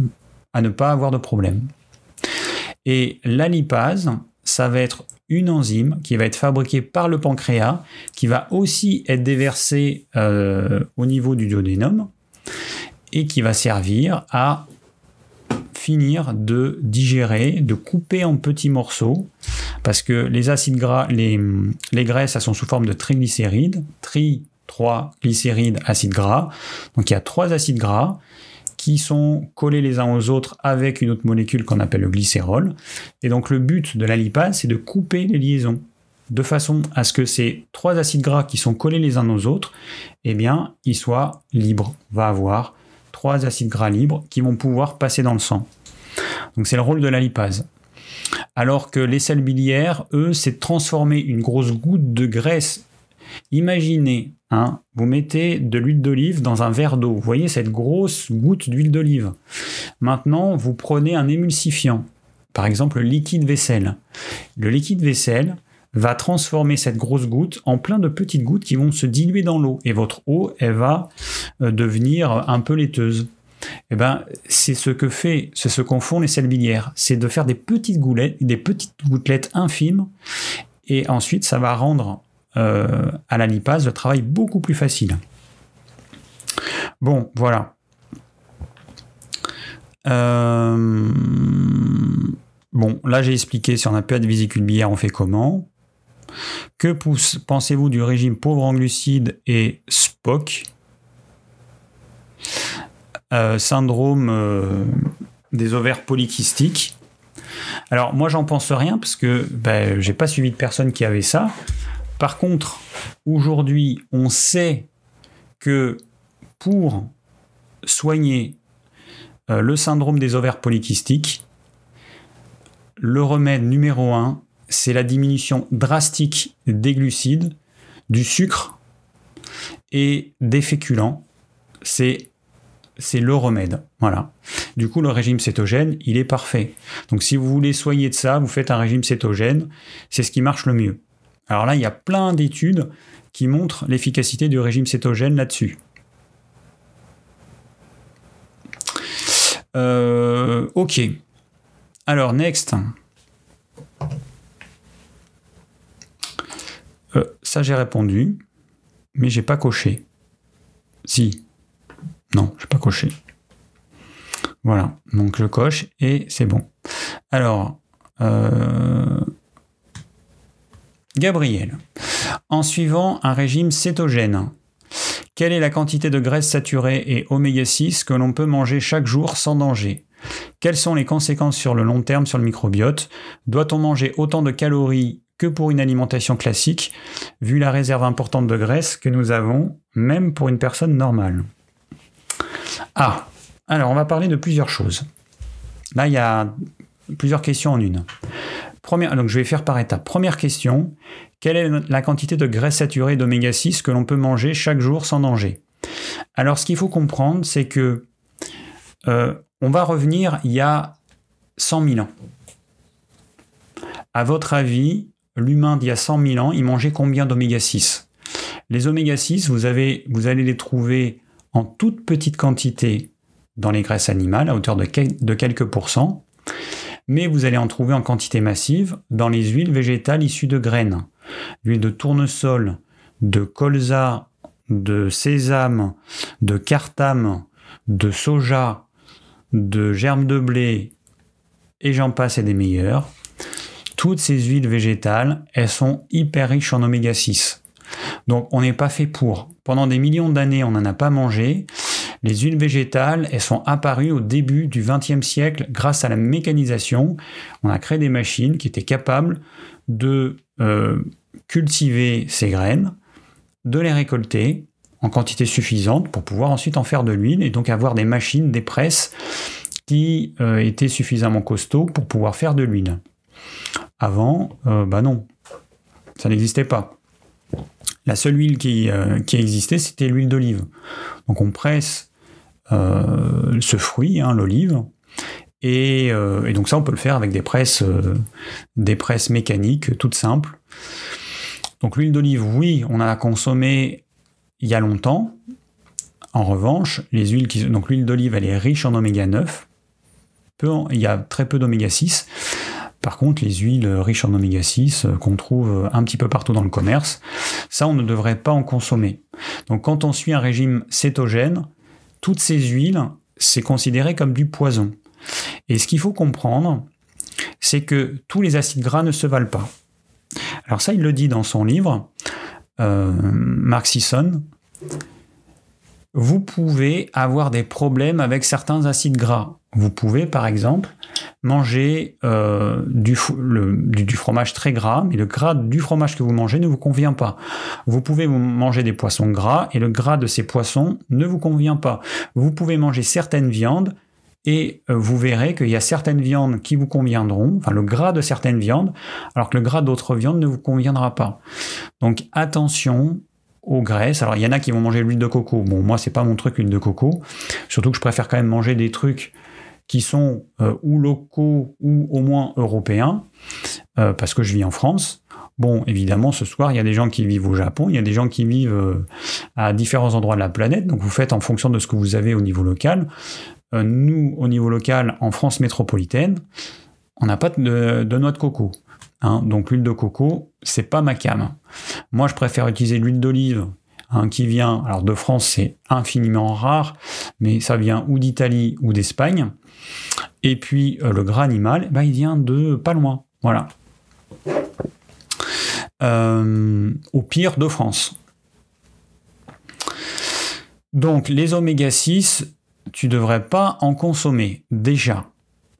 à ne pas avoir de problème. Et la lipase, ça va être une enzyme qui va être fabriquée par le pancréas, qui va aussi être déversée euh, au niveau du duodénum et qui va servir à finir de digérer, de couper en petits morceaux, parce que les acides gras, les, les graisses, elles sont sous forme de triglycérides, tri 3 glycérides, acides gras. Donc il y a trois acides gras qui sont collés les uns aux autres avec une autre molécule qu'on appelle le glycérol. Et donc le but de la lipase, c'est de couper les liaisons de façon à ce que ces trois acides gras qui sont collés les uns aux autres, eh bien, ils soient libres. On va avoir trois acides gras libres qui vont pouvoir passer dans le sang. Donc c'est le rôle de la lipase. Alors que les sels biliaires, eux, c'est transformer une grosse goutte de graisse. Imaginez Hein, vous mettez de l'huile d'olive dans un verre d'eau. Vous voyez cette grosse goutte d'huile d'olive. Maintenant, vous prenez un émulsifiant, par exemple le liquide vaisselle. Le liquide vaisselle va transformer cette grosse goutte en plein de petites gouttes qui vont se diluer dans l'eau. Et votre eau, elle va euh, devenir un peu laiteuse. eh ben, c'est ce que fait, c'est ce qu'en font les sels biliaires. C'est de faire des petites goulettes, des petites gouttelettes infimes, et ensuite ça va rendre euh, à la lipase le travail beaucoup plus facile. Bon, voilà. Euh, bon, là j'ai expliqué si on a pas de vésicule biliaire, on fait comment? Que pensez-vous du régime pauvre en glucides et SPOC euh, Syndrome des ovaires polykystiques. Alors moi j'en pense rien parce que ben, j'ai pas suivi de personne qui avait ça. Par contre, aujourd'hui, on sait que pour soigner euh, le syndrome des ovaires polykystiques, le remède numéro un, c'est la diminution drastique des glucides, du sucre et des féculents. C'est c'est le remède. Voilà. Du coup, le régime cétogène, il est parfait. Donc, si vous voulez soigner de ça, vous faites un régime cétogène. C'est ce qui marche le mieux. Alors là, il y a plein d'études qui montrent l'efficacité du régime cétogène là-dessus. Euh, ok. Alors, next. Euh, ça, j'ai répondu, mais j'ai pas coché. Si. Non, j'ai pas coché. Voilà. Donc, je coche et c'est bon. Alors, euh, Gabriel. En suivant un régime cétogène, quelle est la quantité de graisse saturée et oméga 6 que l'on peut manger chaque jour sans danger? Quelles sont les conséquences sur le long terme sur le microbiote? Doit-on manger autant de calories que pour une alimentation classique, vu la réserve importante de graisse que nous avons, même pour une personne normale? Ah, alors on va parler de plusieurs choses. Là, il y a plusieurs questions en une. Donc je vais faire par étapes. Première question, quelle est la quantité de graisse saturée d'oméga 6 que l'on peut manger chaque jour sans danger? Alors ce qu'il faut comprendre, c'est que euh, on va revenir il y a 100 000 ans. À votre avis, l'humain d'il y a 100 000 ans, il mangeait combien d'oméga 6 Les oméga 6, vous, avez, vous allez les trouver en toute petite quantité dans les graisses animales, à hauteur de quelques pourcents mais vous allez en trouver en quantité massive dans les huiles végétales issues de graines. L'huile de tournesol, de colza, de sésame, de cartame, de soja, de germes de blé, et j'en passe et des meilleurs. Toutes ces huiles végétales, elles sont hyper riches en oméga 6. Donc on n'est pas fait pour. Pendant des millions d'années, on n'en a pas mangé. Les huiles végétales, elles sont apparues au début du XXe siècle grâce à la mécanisation. On a créé des machines qui étaient capables de euh, cultiver ces graines, de les récolter en quantité suffisante pour pouvoir ensuite en faire de l'huile et donc avoir des machines, des presses qui euh, étaient suffisamment costauds pour pouvoir faire de l'huile. Avant, euh, bah non, ça n'existait pas. La seule huile qui, qui existait, c'était l'huile d'olive. Donc on presse ce fruit, hein, l'olive. Euh, et, donc ça, on peut le faire avec des presses, euh, des presses mécaniques toutes simples. Donc l'huile d'olive, oui, on a consommé il y a longtemps. En revanche, les huiles donc l'huile d'olive, elle est riche en oméga 9. Peu il y a très peu d'oméga 6. Par contre, les huiles riches en oméga 6 qu'on trouve un petit peu partout dans le commerce, ça, on ne devrait pas en consommer. Donc quand on suit un régime cétogène, toutes ces huiles, c'est considéré comme du poison. Et ce qu'il faut comprendre, c'est que tous les acides gras ne se valent pas. Alors ça, il le dit dans son livre, euh, Mark Sisson. Vous pouvez avoir des problèmes avec certains acides gras. Vous pouvez, par exemple, manger euh, du, fromage très gras, mais le gras du fromage que vous mangez ne vous convient pas. Vous pouvez manger des poissons gras et le gras de ces poissons ne vous convient pas. Vous pouvez manger certaines viandes et euh, vous verrez qu'il y a certaines viandes qui vous conviendront, enfin le gras de certaines viandes, alors que le gras d'autres viandes ne vous conviendra pas. Donc attention aux graisses. Alors il y en a qui vont manger l'huile de coco. Bon, moi c'est pas mon truc l'huile de coco. Surtout que je préfère quand même manger des trucs qui sont euh, ou locaux ou au moins européens, euh, parce que je vis en France. Bon, évidemment, ce soir, il y a des gens qui vivent au Japon, il y a des gens qui vivent euh, à différents endroits de la planète, donc vous faites en fonction de ce que vous avez au niveau local. Nous, au niveau local, en France métropolitaine, on n'a pas de, noix de coco. Hein. donc l'huile de coco, c'est pas ma cam. Moi, je préfère utiliser l'huile d'olive hein, qui vient, alors de France, c'est infiniment rare, mais ça vient ou d'Italie ou d'Espagne. Et puis euh, le gras animal, bah, il vient de pas loin. Voilà. Euh, au pire de France. Donc les oméga 6, tu devrais pas en consommer déjà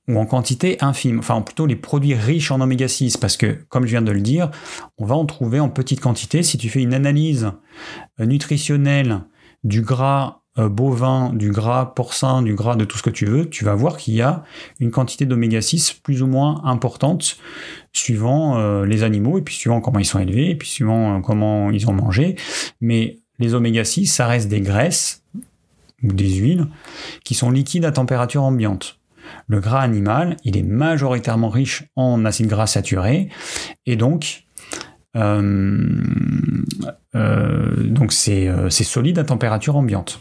ou en quantité infime, enfin plutôt les produits riches en oméga 6, parce que, comme je viens de le dire, on va en trouver en petite quantité. Si tu fais une analyse euh, nutritionnelle du gras euh, bovin, du gras porcin, du gras de tout ce que tu veux, tu vas voir qu'il y a une quantité d'oméga 6 plus ou moins importante suivant euh, les animaux, et puis suivant comment ils sont élevés, et puis suivant comment ils ont mangé. Mais les oméga 6, ça reste des graisses ou des huiles qui sont liquides à température ambiante. Le gras animal, il est majoritairement riche en acides gras saturés et donc euh, euh, donc euh, c'est solide à température ambiante.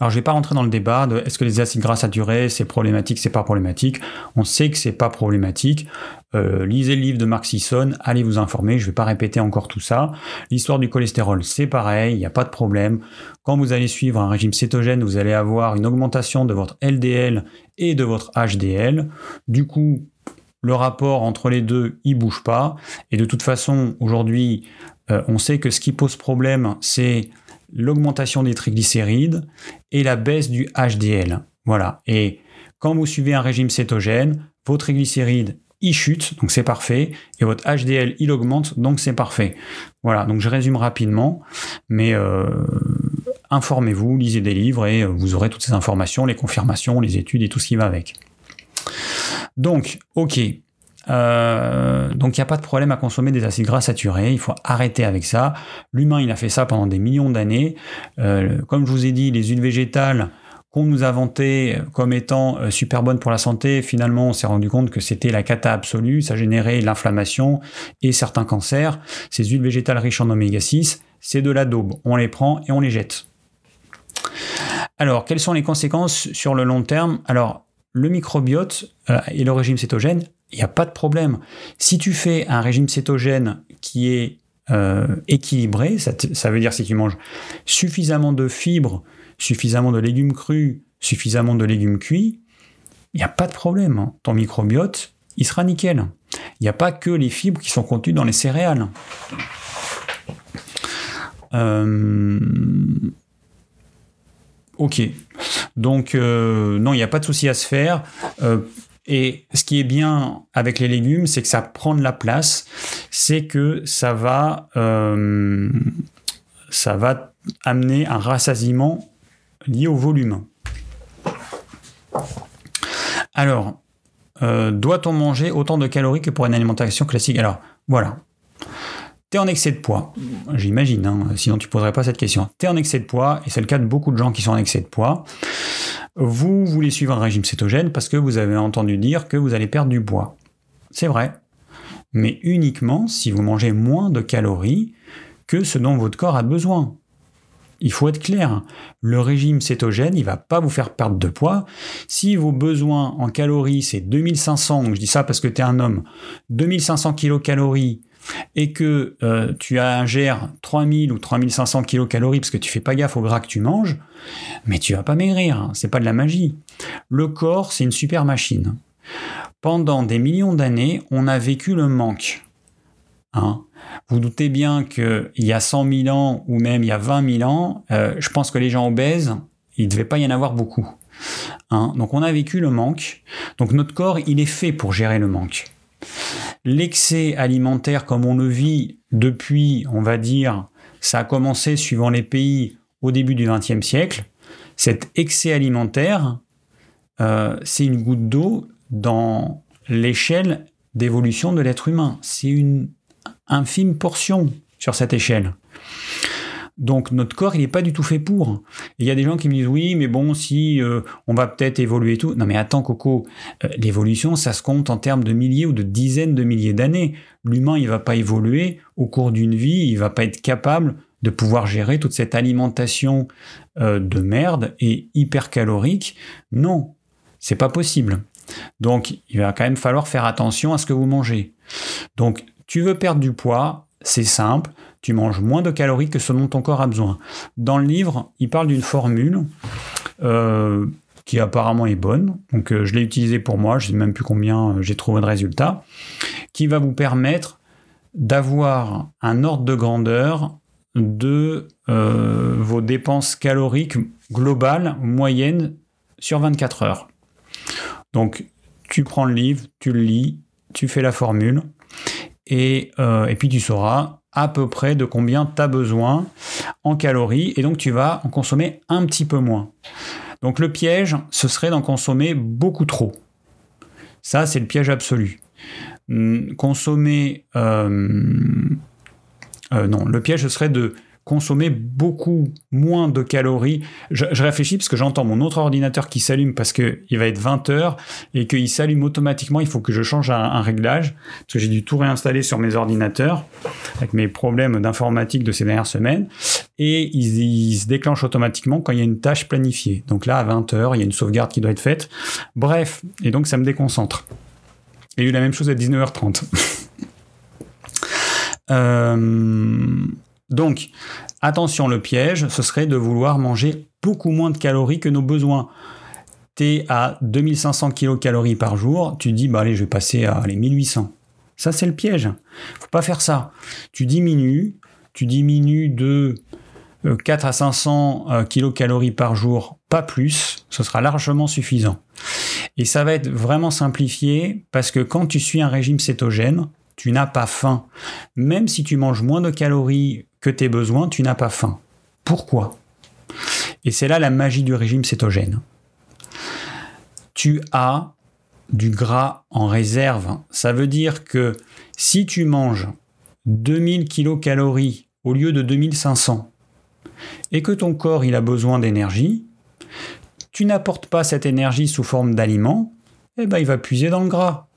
Alors, je ne vais pas rentrer dans le débat de est-ce que les acides gras saturés, c'est problématique, c'est pas problématique. On sait que c'est pas problématique. Euh, lisez le livre de Mark Sisson, allez vous informer, je ne vais pas répéter encore tout ça. L'histoire du cholestérol, c'est pareil, il n'y a pas de problème. Quand vous allez suivre un régime cétogène, vous allez avoir une augmentation de votre LDL et de votre HDL. Du coup, le rapport entre les deux, il bouge pas. Et de toute façon, aujourd'hui, euh, on sait que ce qui pose problème, c'est l'augmentation des triglycérides et la baisse du HDL. Voilà. Et quand vous suivez un régime cétogène, vos triglycérides ils chutent, donc c'est parfait, et votre HDL il augmente, donc c'est parfait. Voilà, donc je résume rapidement, mais euh, informez-vous, lisez des livres et vous aurez toutes ces informations, les confirmations, les études et tout ce qui va avec. Donc, ok, euh, donc il n'y a pas de problème à consommer des acides gras saturés, il faut arrêter avec ça. L'humain, il a fait ça pendant des millions d'années. Euh, comme je vous ai dit, les huiles végétales qu'on nous a vantées comme étant euh, super bonnes pour la santé, finalement on s'est rendu compte que c'était la cata absolue, ça générait l'inflammation et certains cancers. Ces huiles végétales riches en oméga 6, c'est de la daube, on les prend et on les jette. Alors, quelles sont les conséquences sur le long terme? Alors, le microbiote et le régime cétogène, il n'y a pas de problème. Si tu fais un régime cétogène qui est euh, équilibré, ça, veut dire si tu manges suffisamment de fibres, suffisamment de légumes crus, suffisamment de légumes cuits, il n'y a pas de problème. Hein. Ton microbiote, il sera nickel. Il n'y a pas que les fibres qui sont contenues dans les céréales. Euh, ok. Donc, euh, non, il n'y a pas de souci à se faire. Et ce qui est bien avec les légumes, c'est que ça prend de la place, c'est que ça va, euh, ça va amener un rassasiement lié au volume. Alors, euh, doit-on manger autant de calories que pour une alimentation classique? Alors, voilà. Tu es en excès de poids, j'imagine, hein, sinon tu poserais pas cette question. Tu es en excès de poids, et c'est le cas de beaucoup de gens qui sont en excès de poids. Vous voulez suivre un régime cétogène parce que vous avez entendu dire que vous allez perdre du poids. C'est vrai. Mais uniquement si vous mangez moins de calories que ce dont votre corps a besoin. Il faut être clair, le régime cétogène, il va pas vous faire perdre de poids. Si vos besoins en calories, c'est 2500, je dis ça parce que tu es un homme, 2500 kilocalories et que euh, tu ingères 3000 ou 3500 kilocalories parce que tu fais pas gaffe au gras que tu manges, mais tu vas pas maigrir, hein. c'est pas de la magie. Le corps, c'est une super machine. Pendant des millions d'années, on a vécu le manque. Hein. Vous doutez bien qu'il y a 100 000 ans ou même il y a 20 000 ans, euh, je pense que les gens obèses, il ne devait pas y en avoir beaucoup. Hein. Donc on a vécu le manque. Donc notre corps, il est fait pour gérer le manque. L'excès alimentaire comme on le vit depuis, on va dire, ça a commencé suivant les pays au début du XXe siècle. Cet excès alimentaire, euh, c'est une goutte d'eau dans l'échelle d'évolution de l'être humain. C'est une infime portion sur cette échelle. Donc notre corps, il n'est pas du tout fait pour. Il y a des gens qui me disent oui, mais bon, si euh, on va peut-être évoluer et tout. Non mais attends, Coco, euh, l'évolution, ça se compte en termes de milliers ou de dizaines de milliers d'années. L'humain, il va pas évoluer au cours d'une vie, il va pas être capable de pouvoir gérer toute cette alimentation euh, de merde et hyper calorique. Non, c'est pas possible. Donc, il va quand même falloir faire attention à ce que vous mangez. Donc, tu veux perdre du poids, c'est simple tu manges moins de calories que ce dont ton corps a besoin. Dans le livre, il parle d'une formule euh, qui apparemment est bonne. Donc euh, je l'ai utilisée pour moi, je ne sais même plus combien euh, j'ai trouvé de résultats, qui va vous permettre d'avoir un ordre de grandeur de vos dépenses caloriques globales moyennes sur 24 heures. Donc tu prends le livre, tu le lis, tu fais la formule, et, et puis tu sauras à peu près de combien tu as besoin en calories et donc tu vas en consommer un petit peu moins. Donc le piège, ce serait d'en consommer beaucoup trop. Ça, c'est le piège absolu. Hum, consommer... Euh, euh, non, le piège, ce serait de consommer beaucoup moins de calories. Je, réfléchis parce que j'entends mon autre ordinateur qui s'allume parce qu'il va être 20 heures et qu'il s'allume automatiquement. Il faut que je change un, réglage parce que j'ai dû tout réinstaller sur mes ordinateurs avec mes problèmes d'informatique de ces dernières semaines. Et il, se déclenche automatiquement quand il y a une tâche planifiée. Donc là, à 20 heures, il y a une sauvegarde qui doit être faite. Bref, et donc ça me déconcentre. Il y a eu la même chose à 19h30. euh, donc, attention, le piège, ce serait de vouloir manger beaucoup moins de calories que nos besoins. Tu es à 2500 kilocalories par jour, tu dis, bah allez, je vais passer à les 1800. Ça, c'est le piège. Faut pas faire ça. Tu diminues, tu diminues de 4 euh, à 500 euh, kilocalories par jour, pas plus, ce sera largement suffisant. Et ça va être vraiment simplifié parce que quand tu suis un régime cétogène, tu n'as pas faim. Même si tu manges moins de calories que tes besoins, tu n'as pas faim. Pourquoi? Et c'est là la magie du régime cétogène. Tu as du gras en réserve. Ça veut dire que si tu manges 2000 kilocalories au lieu de 2500 et que ton corps il a besoin d'énergie, tu n'apportes pas cette énergie sous forme d'aliments, eh ben il va puiser dans le gras.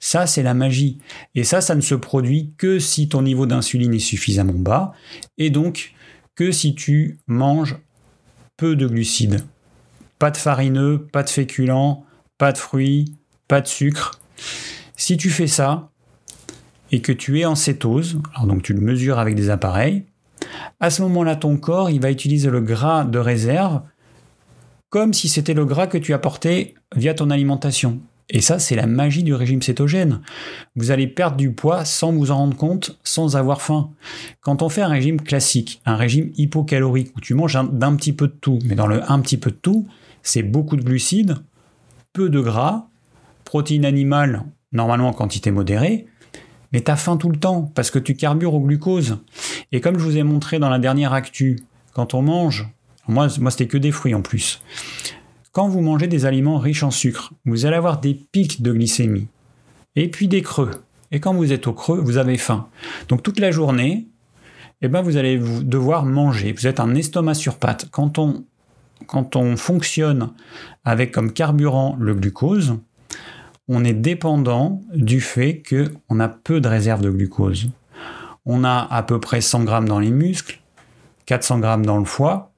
Ça, c'est la magie. Et ça, ça ne se produit que si ton niveau d'insuline est suffisamment bas, et donc que si tu manges peu de glucides. Pas de farineux, pas de féculents, pas de fruits, pas de sucre. Si tu fais ça, et que tu es en cétose, alors donc tu le mesures avec des appareils, à ce moment-là, ton corps, il va utiliser le gras de réserve comme si c'était le gras que tu apportais via ton alimentation. Et ça, c'est la magie du régime cétogène. Vous allez perdre du poids sans vous en rendre compte, sans avoir faim. Quand on fait un régime classique, un régime hypocalorique, où tu manges d'un petit peu de tout, mais dans le un petit peu de tout, c'est beaucoup de glucides, peu de gras, protéines animales, normalement en quantité modérée, mais tu as faim tout le temps, parce que tu carbures au glucose. Et comme je vous ai montré dans la dernière actu, quand on mange, moi, moi c'était que des fruits en plus, vous mangez des aliments riches en sucre, vous allez avoir des pics de glycémie et puis des creux. Et quand vous êtes au creux, vous avez faim. Donc toute la journée, eh ben vous allez devoir manger. Vous êtes un estomac sur pattes. Quand on, quand on fonctionne avec comme carburant le glucose, on est dépendant du fait qu'on a peu de réserve de glucose. On a à peu près 100 grammes dans les muscles, 400 grammes dans le foie,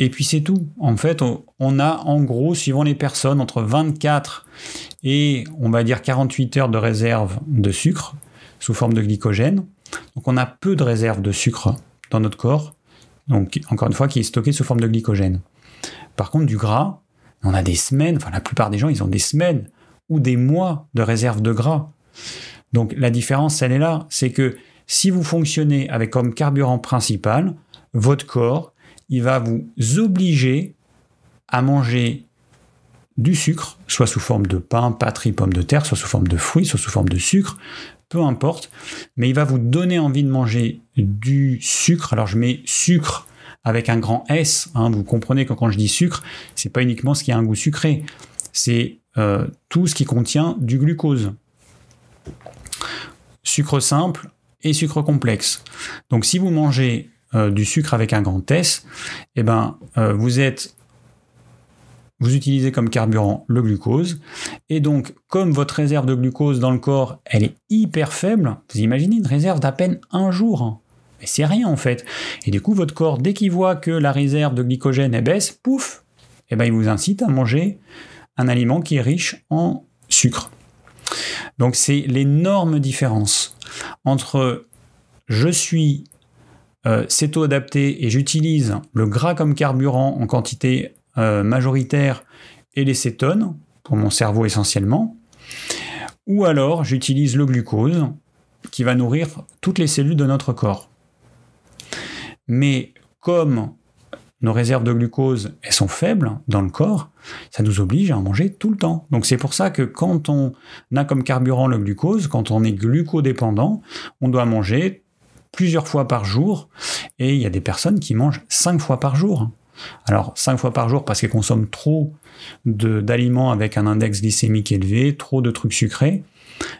et puis c'est tout. En fait, on a en gros, suivant les personnes, entre 24 et on va dire 48 heures de réserve de sucre sous forme de glycogène. Donc on a peu de réserve de sucre dans notre corps. Donc encore une fois, qui est stocké sous forme de glycogène. Par contre, du gras, on a des semaines, enfin la plupart des gens, ils ont des semaines ou des mois de réserve de gras. Donc la différence, elle est là. C'est que si vous fonctionnez avec comme carburant principal, votre corps, il va vous obliger à manger du sucre, soit sous forme de pain, pâterie, pomme de terre, soit sous forme de fruits, soit sous forme de sucre, peu importe, mais il va vous donner envie de manger du sucre. Alors je mets sucre avec un grand S, hein. vous comprenez que quand je dis sucre, c'est pas uniquement ce qui a un goût sucré, c'est euh, tout ce qui contient du glucose. Sucre simple et sucre complexe. Donc si vous mangez euh, du sucre avec un grand S, eh ben, euh, vous êtes vous utilisez comme carburant le glucose. Et donc, comme votre réserve de glucose dans le corps, elle est hyper faible, vous imaginez une réserve d'à peine un jour. Hein. Mais c'est rien en fait. Et du coup, votre corps, dès qu'il voit que la réserve de glycogène est baisse, pouf, eh ben, il vous incite à manger un aliment qui est riche en sucre. Donc c'est l'énorme différence entre je suis euh, céto-adapté et j'utilise le gras comme carburant en quantité euh, majoritaire et les cétones, pour mon cerveau essentiellement, ou alors j'utilise le glucose qui va nourrir toutes les cellules de notre corps. Mais comme nos réserves de glucose elles sont faibles dans le corps, ça nous oblige à en manger tout le temps. Donc c'est pour ça que quand on a comme carburant le glucose, quand on est glucodépendant, on doit manger plusieurs fois par jour. Et il y a des personnes qui mangent cinq fois par jour. Alors, cinq fois par jour parce qu'elles consomment trop d'aliments avec un index glycémique élevé, trop de trucs sucrés,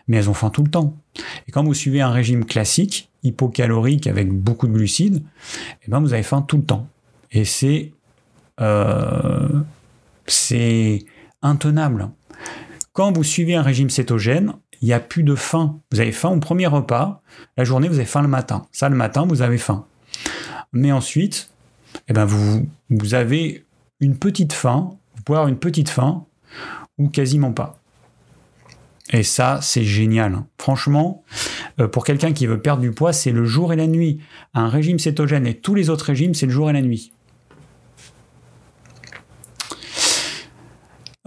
mais elles ont faim tout le temps. Et quand vous suivez un régime classique, hypocalorique avec beaucoup de glucides, eh ben vous avez faim tout le temps. Et c'est euh, c'est intenable. Quand vous suivez un régime cétogène, il n'y a plus de faim. Vous avez faim au premier repas, la journée, vous avez faim le matin. Ça, le matin, vous avez faim. Mais ensuite, eh ben vous, vous avez une petite faim, vous pouvez avoir une petite faim ou quasiment pas. Et ça, c'est génial. Franchement, euh, pour quelqu'un qui veut perdre du poids, c'est le jour et la nuit. Un régime cétogène et tous les autres régimes, c'est le jour et la nuit.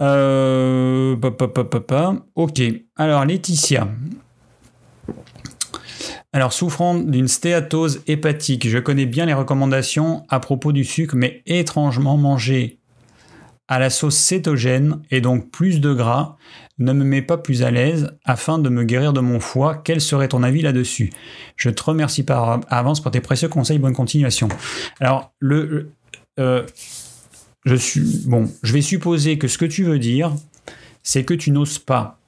Euh, ok. Alors, Laetitia. Alors, souffrant d'une stéatose hépatique, je connais bien les recommandations à propos du sucre, mais étrangement manger à la sauce cétogène et donc plus de gras ne me met pas plus à l'aise afin de me guérir de mon foie. Quel serait ton avis là-dessus? Je te remercie par avance pour tes précieux conseils. Bonne continuation. Alors, le, euh, je suis bon. Je vais supposer que ce que tu veux dire, c'est que tu n'oses pas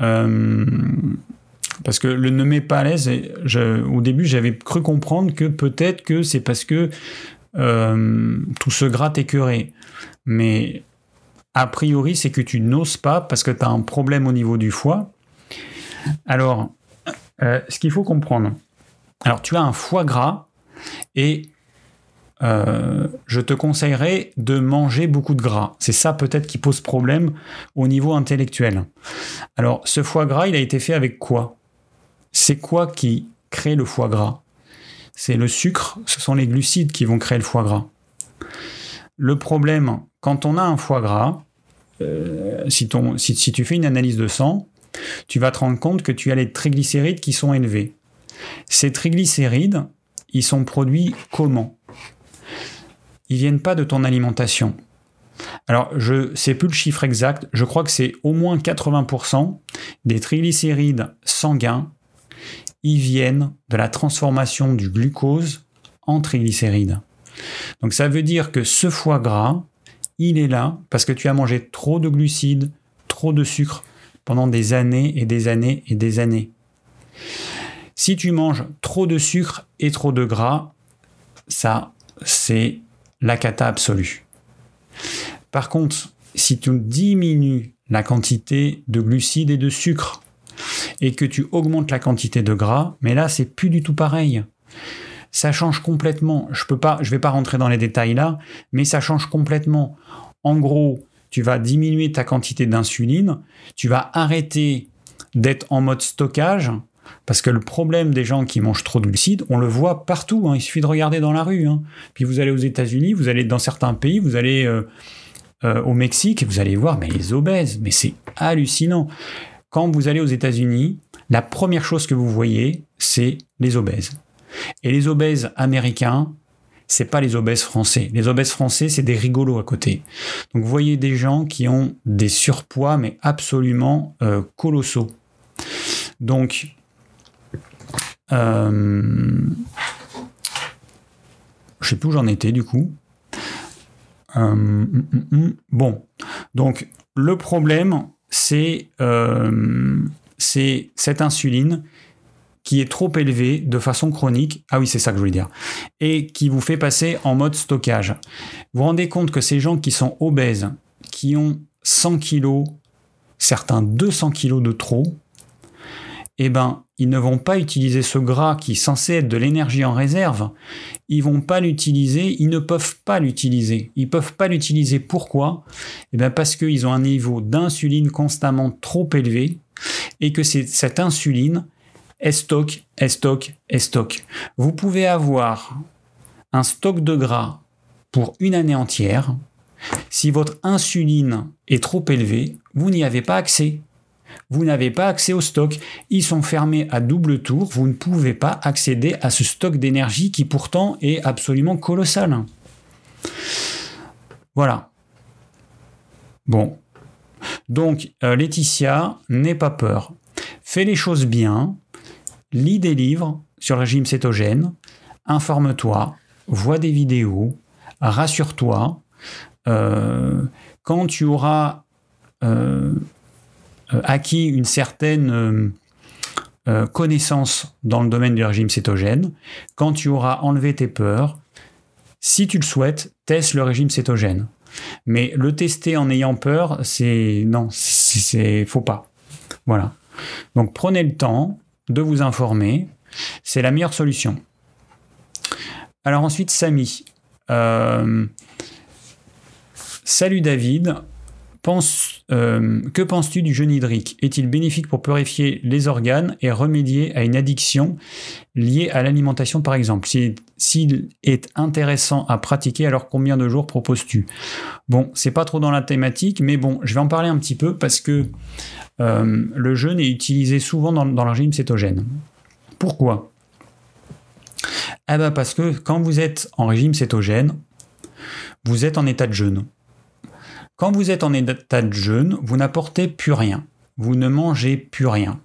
euh, parce que le ne met pas à l'aise, au début j'avais cru comprendre que peut-être que c'est parce que euh, tout se gratte écœuré. Mais a priori c'est que tu n'oses pas parce que tu as un problème au niveau du foie. Alors, euh, ce qu'il faut comprendre, alors tu as un foie gras et euh, je te conseillerais de manger beaucoup de gras. C'est ça peut-être qui pose problème au niveau intellectuel. Alors, ce foie gras, il a été fait avec quoi? C'est quoi qui crée le foie gras? C'est le sucre, ce sont les glucides qui vont créer le foie gras. Le problème, quand on a un foie gras, euh, si, si tu fais une analyse de sang, tu vas te rendre compte que tu as les triglycérides qui sont élevés. Ces triglycérides, ils sont produits comment? Ils viennent pas de ton alimentation. Alors, je sais plus le chiffre exact, je crois que c'est au moins 80% des triglycérides sanguins, ils viennent de la transformation du glucose en triglycérides. Donc ça veut dire que ce foie gras, il est là parce que tu as mangé trop de glucides, trop de sucre pendant des années et des années et des années. Si tu manges trop de sucre et trop de gras, ça, c'est la cata absolue. Par contre, si tu diminues la quantité de glucides et de sucre et que tu augmentes la quantité de gras, mais là c'est plus du tout pareil. Ça change complètement. Je peux pas, je vais pas rentrer dans les détails là, mais ça change complètement. En gros, tu vas diminuer ta quantité d'insuline, tu vas arrêter d'être en mode stockage parce que le problème des gens qui mangent trop de glucides, on le voit partout. Hein. il suffit de regarder dans la rue. Hein. Puis vous allez aux États-Unis, vous allez dans certains pays, vous allez euh, euh, au Mexique, vous allez voir, mais les obèses, mais c'est hallucinant. Quand vous allez aux États-Unis, la première chose que vous voyez, c'est les obèses. Et les obèses américains, c'est pas les obèses français. Les obèses français, c'est des rigolos à côté. Donc vous voyez des gens qui ont des surpoids, mais absolument euh, colossaux. Donc euh, je sais plus où j'en étais du coup. Euh, hum, hum, hum. bon, donc le problème, c'est euh, cette insuline qui est trop élevé de façon chronique. Ah oui, c'est ça que je voulais dire. Et qui vous fait passer en mode stockage. Vous vous rendez compte que ces gens qui sont obèses, qui ont 100 kilos, certains 200 kilos de trop, eh ben, ils ne vont pas utiliser ce gras qui est censé être de l'énergie en réserve. Ils vont pas l'utiliser, ils ne peuvent pas l'utiliser. Ils peuvent pas l'utiliser. Pourquoi? Eh bien parce qu'ils ont un niveau d'insuline constamment trop élevé et que cette insuline est stock, est stock, est stock. Vous pouvez avoir un stock de gras pour une année entière. Si votre insuline est trop élevée, vous n'y avez pas accès vous n'avez pas accès au stock. Ils sont fermés à double tour. Vous ne pouvez pas accéder à ce stock d'énergie qui pourtant est absolument colossal. Voilà. Bon. Donc, euh, Laetitia, n'aie pas peur. Fais les choses bien. Lis des livres sur le régime cétogène. Informe-toi. Vois des vidéos. Rassure-toi. Euh, quand tu auras euh, acquis une certaine euh, euh, connaissance dans le domaine du régime cétogène, quand tu auras enlevé tes peurs, si tu le souhaites, teste le régime cétogène. Mais le tester en ayant peur, c'est non, c'est faut pas. Voilà. Donc prenez le temps de vous informer, c'est la meilleure solution. Alors ensuite, Samy. salut David, euh, que penses-tu du jeûne hydrique? Est-il bénéfique pour purifier les organes et remédier à une addiction liée à l'alimentation par exemple? S'il est intéressant à pratiquer, alors combien de jours proposes-tu? Bon, c'est pas trop dans la thématique, mais bon, je vais en parler un petit peu parce que euh, le jeûne est utilisé souvent dans, dans le régime cétogène. Pourquoi? Eh ben parce que quand vous êtes en régime cétogène, vous êtes en état de jeûne. Quand vous êtes en état de jeûne, vous n'apportez plus rien. Vous ne mangez plus rien.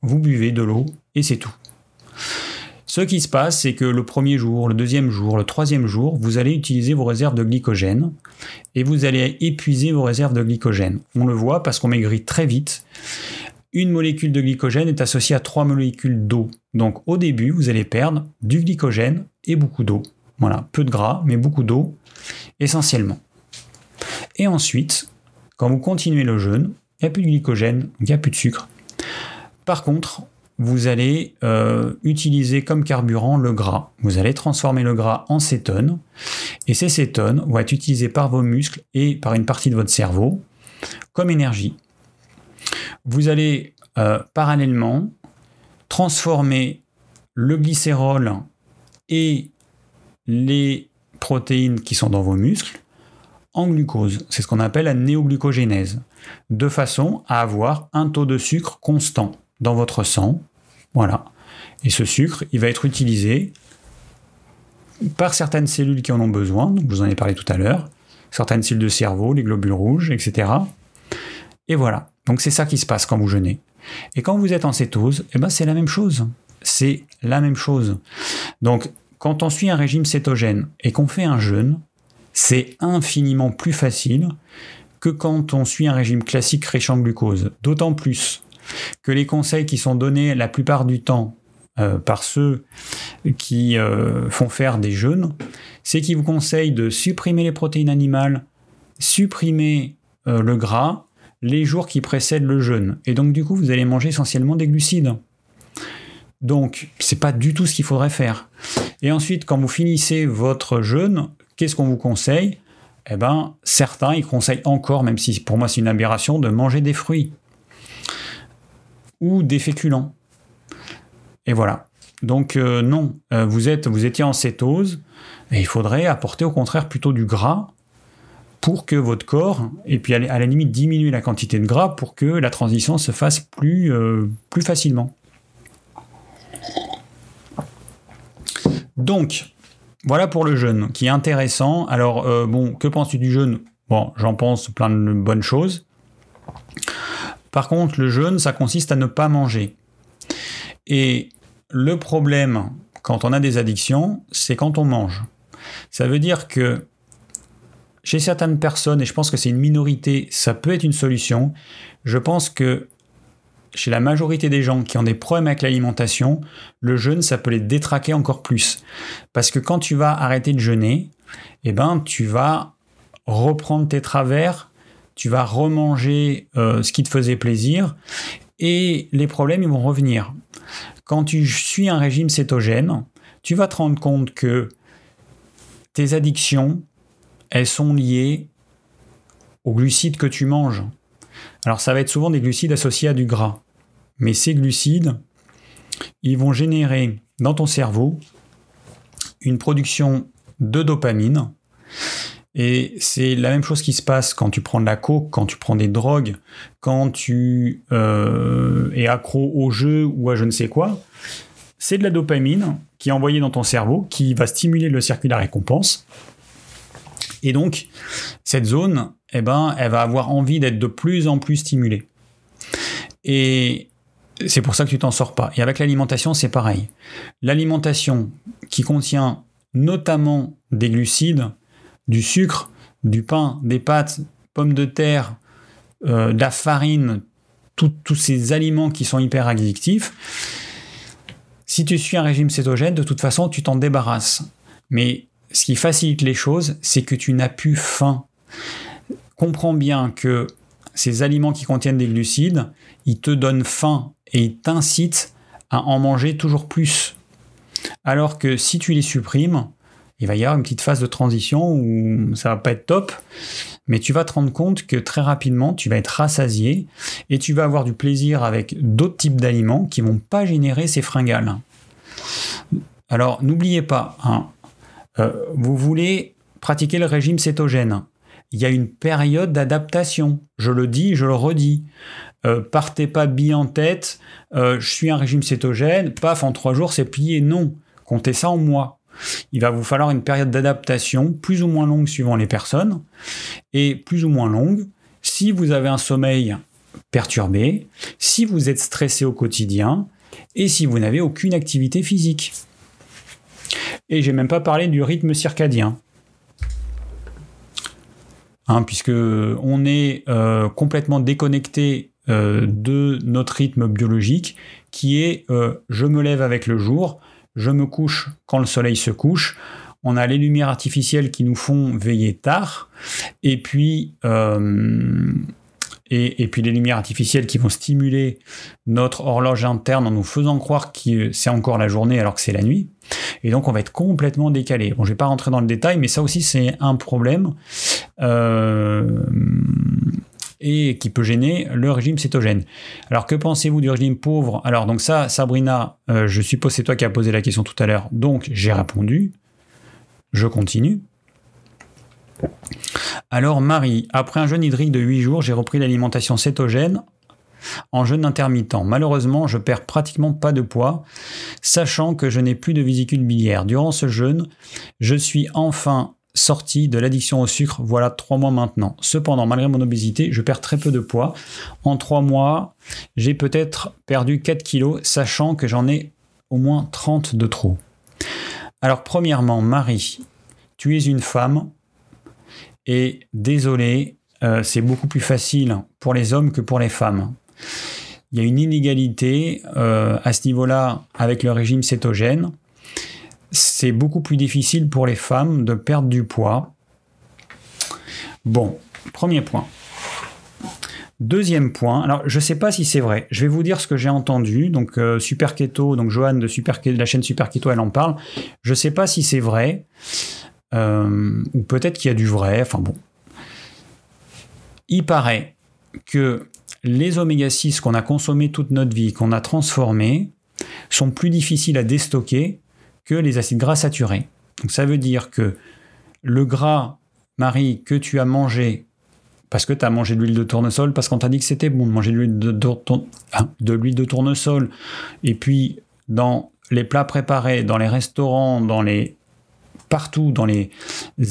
Vous buvez de l'eau et c'est tout. Ce qui se passe, c'est que le premier jour, le deuxième jour, le troisième jour, vous allez utiliser vos réserves de glycogène et vous allez épuiser vos réserves de glycogène. On le voit parce qu'on maigrit très vite. Une molécule de glycogène est associée à trois molécules d'eau. Donc au début, vous allez perdre du glycogène et beaucoup d'eau. Voilà, peu de gras, mais beaucoup d'eau, essentiellement. Et ensuite, quand vous continuez le jeûne, il n'y a plus de glycogène, il n'y a plus de sucre. Par contre, vous allez euh, utiliser comme carburant le gras. Vous allez transformer le gras en cétone. Et ces cétones vont être utilisées par vos muscles et par une partie de votre cerveau comme énergie. Vous allez euh, parallèlement transformer le glycérol et les protéines qui sont dans vos muscles glucose. C'est ce qu'on appelle la néoglucogénèse, de façon à avoir un taux de sucre constant dans votre sang. Voilà. Et ce sucre, il va être utilisé par certaines cellules qui en ont besoin, donc je vous en ai parlé tout à l'heure, certaines cellules de cerveau, les globules rouges, etc. Et voilà. Donc c'est ça qui se passe quand vous jeûnez. Et quand vous êtes en cétose, eh ben c'est la même chose. C'est la même chose. Donc quand on suit un régime cétogène et qu'on fait un jeûne, c'est infiniment plus facile que quand on suit un régime classique en glucose. D'autant plus que les conseils qui sont donnés la plupart du temps euh, par ceux qui euh, font faire des jeûnes, c'est qu'ils vous conseillent de supprimer les protéines animales, supprimer euh, le gras les jours qui précèdent le jeûne. Et donc du coup, vous allez manger essentiellement des glucides. Donc, c'est pas du tout ce qu'il faudrait faire. Et ensuite, quand vous finissez votre jeûne, Qu'est-ce qu'on vous conseille? Eh bien, certains, ils conseillent encore, même si pour moi c'est une aberration, de manger des fruits ou des féculents. Et voilà. Donc euh, non, euh, vous, êtes, vous étiez en cétose, et il faudrait apporter au contraire plutôt du gras pour que votre corps, et puis à la limite diminuer la quantité de gras pour que la transition se fasse plus, euh, plus facilement. Donc, voilà pour le jeûne, qui est intéressant. Alors, euh, bon, que penses-tu du jeûne? Bon, j'en pense plein de bonnes choses. Par contre, le jeûne, ça consiste à ne pas manger. Et le problème, quand on a des addictions, c'est quand on mange. Ça veut dire que chez certaines personnes, et je pense que c'est une minorité, ça peut être une solution. Je pense que chez la majorité des gens qui ont des problèmes avec l'alimentation, le jeûne, ça peut les détraquer encore plus. Parce que quand tu vas arrêter de jeûner, eh ben, tu vas reprendre tes travers, tu vas remanger euh, ce qui te faisait plaisir, et les problèmes, ils vont revenir. Quand tu suis un régime cétogène, tu vas te rendre compte que tes addictions, elles sont liées aux glucides que tu manges. Alors ça va être souvent des glucides associés à du gras. Mais ces glucides, ils vont générer dans ton cerveau une production de dopamine. Et c'est la même chose qui se passe quand tu prends de la coke, quand tu prends des drogues, quand tu euh, es accro au jeu ou à je ne sais quoi. C'est de la dopamine qui est envoyée dans ton cerveau, qui va stimuler le circuit de la récompense. Et donc, cette zone, eh ben, elle va avoir envie d'être de plus en plus stimulée. Et c'est pour ça que tu t'en sors pas. Et avec l'alimentation, c'est pareil. L'alimentation qui contient notamment des glucides, du sucre, du pain, des pâtes, pommes de terre, euh, de la farine, tous ces aliments qui sont hyper addictifs, si tu suis un régime cétogène, de toute façon, tu t'en débarrasses. Mais ce qui facilite les choses, c'est que tu n'as plus faim. Comprends bien que ces aliments qui contiennent des glucides, ils te donnent faim et ils t'incitent à en manger toujours plus. Alors que si tu les supprimes, il va y avoir une petite phase de transition où ça va pas être top, mais tu vas te rendre compte que très rapidement, tu vas être rassasié et tu vas avoir du plaisir avec d'autres types d'aliments qui vont pas générer ces fringales. Alors n'oubliez pas, hein, euh, vous voulez pratiquer le régime cétogène. Il y a une période d'adaptation. Je le dis, je le redis. Euh, partez pas bille en tête, euh, je suis un régime cétogène, paf, en trois jours c'est plié. Non, comptez ça en mois. Il va vous falloir une période d'adaptation plus ou moins longue suivant les personnes et plus ou moins longue si vous avez un sommeil perturbé, si vous êtes stressé au quotidien et si vous n'avez aucune activité physique. Et j'ai même pas parlé du rythme circadien. Hein, puisque on est euh, complètement déconnecté de notre rythme biologique, qui est euh, je me lève avec le jour, je me couche quand le soleil se couche. On a les lumières artificielles qui nous font veiller tard, et puis et, puis les lumières artificielles qui vont stimuler notre horloge interne en nous faisant croire que c'est encore la journée alors que c'est la nuit. Et donc on va être complètement décalé. Bon, je vais pas rentrer dans le détail, mais ça aussi c'est un problème euh, et qui peut gêner le régime cétogène. Alors que pensez-vous du régime pauvre? Alors donc ça, Sabrina, euh, je suppose c'est toi qui as posé la question tout à l'heure, donc j'ai répondu. Je continue. Alors Marie, après un jeûne hydrique de 8 jours, j'ai repris l'alimentation cétogène en jeûne intermittent. Malheureusement, je perds pratiquement pas de poids, sachant que je n'ai plus de vésicule biliaire. Durant ce jeûne, je suis enfin sorti de l'addiction au sucre, voilà trois mois maintenant. Cependant, malgré mon obésité, je perds très peu de poids. En trois mois, j'ai peut-être perdu 4 kilos, sachant que j'en ai au moins 30 de trop. Alors premièrement, Marie, tu es une femme, et désolé, euh, c'est beaucoup plus facile pour les hommes que pour les femmes. Il y a une inégalité euh, à ce niveau-là avec le régime cétogène. C'est beaucoup plus difficile pour les femmes de perdre du poids. Bon, premier point. Deuxième point, alors je ne sais pas si c'est vrai, je vais vous dire ce que j'ai entendu, donc euh, Super Keto, donc Johan de, la chaîne Super Keto, elle en parle, je ne sais pas si c'est vrai, euh, ou peut-être qu'il y a du vrai, enfin bon. Il paraît que les oméga 6 qu'on a consommés toute notre vie, qu'on a transformés, sont plus difficiles à déstocker que les acides gras saturés. Donc ça veut dire que le gras, Marie, que tu as mangé, parce que tu as mangé de l'huile de tournesol, parce qu'on t'a dit que c'était bon de manger de l'huile de, hein, de, l'huile de tournesol, et puis dans les plats préparés, dans les restaurants, dans les partout dans les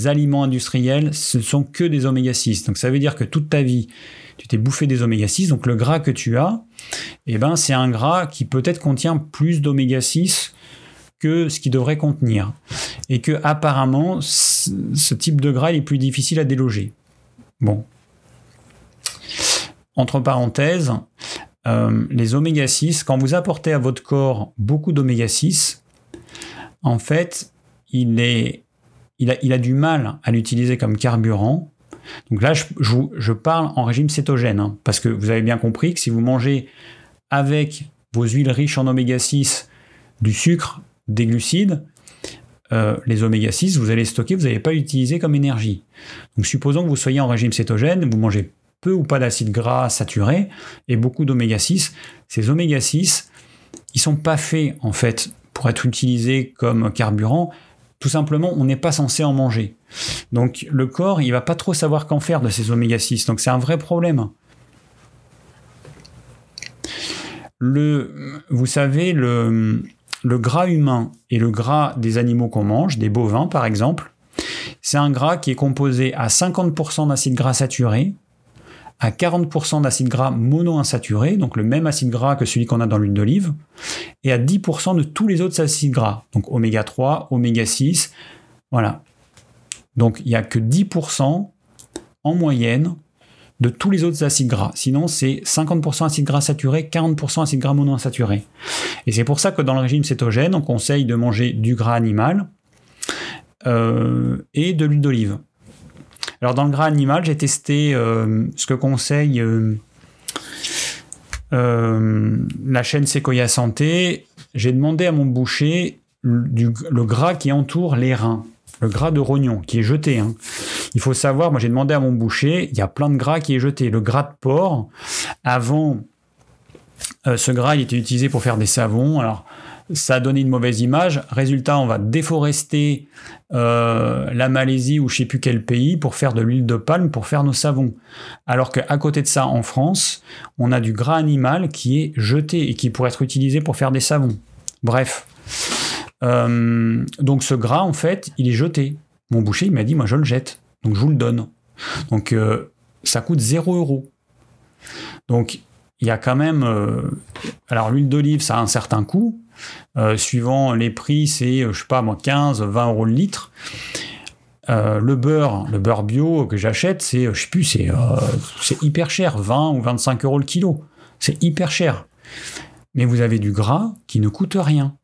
aliments industriels, ce sont que des oméga 6. Donc ça veut dire que toute ta vie, tu t'es bouffé des oméga 6, donc le gras que tu as, eh ben, c'est un gras qui peut-être contient plus d'oméga 6 ce qu'il devrait contenir. Et que apparemment, ce type de gras est plus difficile à déloger. Bon. Entre parenthèses, euh, les oméga 6, quand vous apportez à votre corps beaucoup d'oméga 6, en fait, il, est, il, a, il a du mal à l'utiliser comme carburant. Donc là, je, je, parle en régime cétogène, hein, parce que vous avez bien compris que si vous mangez avec vos huiles riches en oméga 6 du sucre, des glucides, euh, les oméga 6, vous allez stocker, vous n'allez pas l'utiliser comme énergie. Donc supposons que vous soyez en régime cétogène, vous mangez peu ou pas d'acides gras saturés et beaucoup d'oméga 6. Ces oméga 6, ils sont pas faits en fait pour être utilisés comme carburant. Tout simplement, on n'est pas censé en manger. Donc le corps, il va pas trop savoir qu'en faire de ces oméga 6. Donc c'est un vrai problème. Le, vous savez, le, le gras humain et le gras des animaux qu'on mange, des bovins par exemple, c'est un gras qui est composé à 50% d'acides gras saturés, à 40% d'acides gras monoinsaturés, donc le même acide gras que celui qu'on a dans l'huile d'olive, et à 10% de tous les autres acides gras, donc oméga 3, oméga 6, voilà. Donc il n'y a que 10% en moyenne de tous les autres acides gras. Sinon, c'est 50% acides gras saturés, 40% acides gras monoinsaturés. Et c'est pour ça que dans le régime cétogène, on conseille de manger du gras animal euh, et de l'huile d'olive. Alors dans le gras animal, j'ai testé euh, ce que conseille euh, la chaîne Sequoia Santé. J'ai demandé à mon boucher le gras qui entoure les reins le gras de rognon qui est jeté. Hein. Il faut savoir, moi j'ai demandé à mon boucher, il y a plein de gras qui est jeté. Le gras de porc, avant, euh, ce gras il était utilisé pour faire des savons. Alors ça a donné une mauvaise image. Résultat, on va déforester euh, la Malaisie ou je sais plus quel pays pour faire de l'huile de palme pour faire nos savons. Alors qu'à côté de ça, en France, on a du gras animal qui est jeté et qui pourrait être utilisé pour faire des savons. Bref. Euh, donc ce gras, en fait, il est jeté. Mon boucher, il m'a dit, moi, je le jette. Donc je vous le donne. Donc euh, ça coûte 0 euros. Donc il y a quand même... Euh, alors l'huile d'olive, ça a un certain coût. suivant les prix, c'est, je sais pas, moi, 15, 20 euros le litre. le beurre, le beurre bio que j'achète, c'est, je sais plus, c'est, c'est hyper cher, 20 ou 25 euros le kilo. C'est hyper cher. Mais vous avez du gras qui ne coûte rien.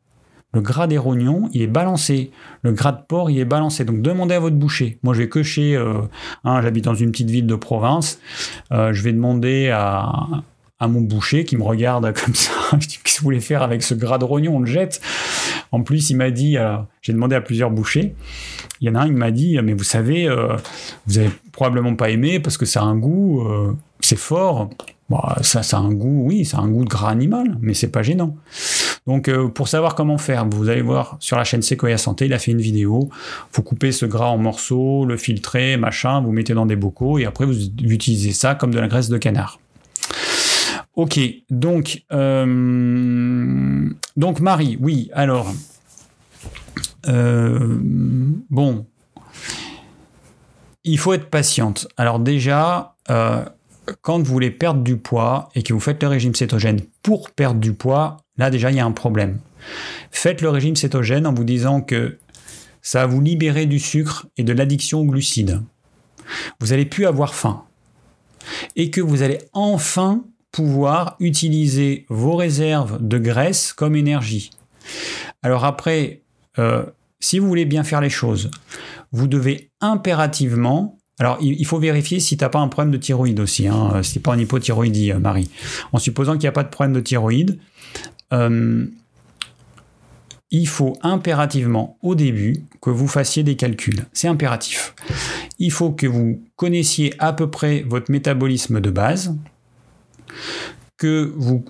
Le gras des rognons, il est balancé. Le gras de porc, il est balancé. Donc demandez à votre boucher. Moi, je vais que chez... Euh, hein, J'habite dans une petite ville de province. Euh, je vais demander à, mon boucher qui me regarde comme ça. je dis, qu'est-ce que vous voulez faire avec ce gras de rognon? On le jette. En plus, il m'a dit, j'ai demandé à plusieurs bouchers. Il y en a un, il m'a dit, mais vous savez, euh, vous avez probablement pas aimé parce que ça a un goût, c'est fort. Bah, ça, a un goût, oui, ça un goût de gras animal, mais c'est pas gênant. Donc, euh, pour savoir comment faire, vous allez voir sur la chaîne Sequoia Santé, il a fait une vidéo. Vous coupez ce gras en morceaux, le filtrez, machin, vous mettez dans des bocaux et après vous utilisez ça comme de la graisse de canard. Ok, donc, euh, Marie, oui, alors, euh, bon, il faut être patiente. Alors déjà, quand vous voulez perdre du poids et que vous faites le régime cétogène pour perdre du poids, là déjà il y a un problème. Faites le régime cétogène en vous disant que ça va vous libérer du sucre et de l'addiction aux glucides. Vous n'allez plus avoir faim. Et que vous allez enfin pouvoir utiliser vos réserves de graisse comme énergie. Alors après, euh, si vous voulez bien faire les choses, vous devez impérativement alors, il faut vérifier si tu n'as pas un problème de thyroïde aussi, hein, euh, si tu pas en hypothyroïdie, euh, Marie. En supposant qu'il n'y a pas de problème de thyroïde, euh, il faut impérativement, au début, que vous fassiez des calculs. C'est impératif. Il faut que vous connaissiez à peu près votre métabolisme de base, que vous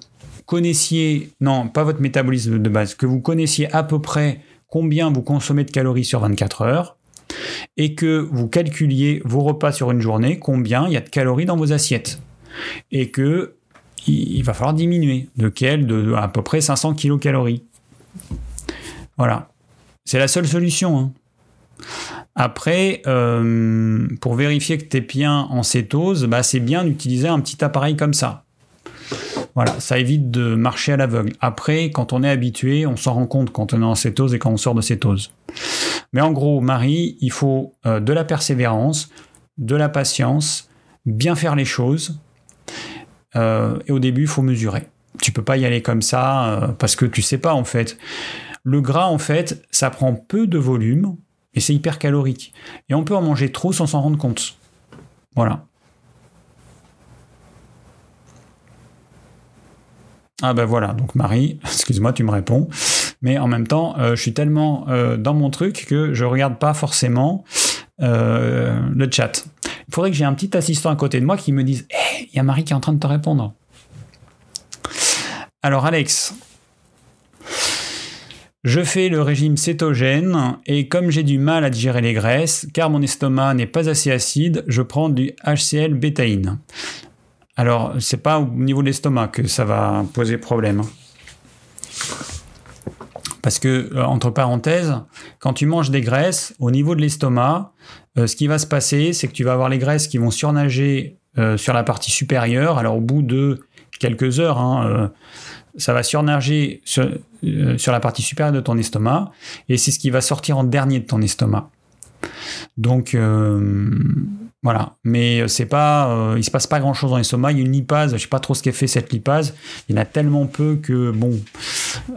connaissiez, non, pas votre métabolisme de base, que vous connaissiez à peu près combien vous consommez de calories sur 24 heures, et que vous calculiez vos repas sur une journée, combien il y a de calories dans vos assiettes. Et que il va falloir diminuer. De quel De à peu près 500 kilocalories. Voilà. C'est la seule solution. Hein. Après, euh, pour vérifier que tu es bien en cétose, bah, c'est bien d'utiliser un petit appareil comme ça. Voilà, ça évite de marcher à l'aveugle. Après, quand on est habitué, on s'en rend compte quand on est en cétose et quand on sort de cétose. Mais en gros, Marie, il faut euh, de la persévérance, de la patience, bien faire les choses. et au début, il faut mesurer. Tu peux pas y aller comme ça parce que tu sais pas en fait. Le gras, en fait, ça prend peu de volume et c'est hyper calorique. Et on peut en manger trop sans s'en rendre compte. Voilà. Ah ben voilà, donc Marie, excuse-moi, tu me réponds. Mais en même temps, euh, je suis tellement euh, dans mon truc que je regarde pas forcément euh, le chat. Il faudrait que j'ai un petit assistant à côté de moi qui me dise Hé, il y a Marie qui est en train de te répondre. Alors Alex, je fais le régime cétogène et comme j'ai du mal à digérer les graisses, car mon estomac n'est pas assez acide, je prends du HCl bétaïne. Alors, c'est pas au niveau de l'estomac que ça va poser problème. Parce que, euh, entre parenthèses, quand tu manges des graisses, au niveau de l'estomac, euh, ce qui va se passer, c'est que tu vas avoir les graisses qui vont surnager euh, sur la partie supérieure. Alors, au bout de quelques heures, hein, ça va surnager euh, sur, la partie supérieure de ton estomac, et c'est ce qui va sortir en dernier de ton estomac. Donc voilà, mais c'est pas, euh, il se passe pas grand chose dans l'estomac. Il y a une lipase, je sais pas trop ce qu'est fait cette lipase. Il y en a tellement peu que bon.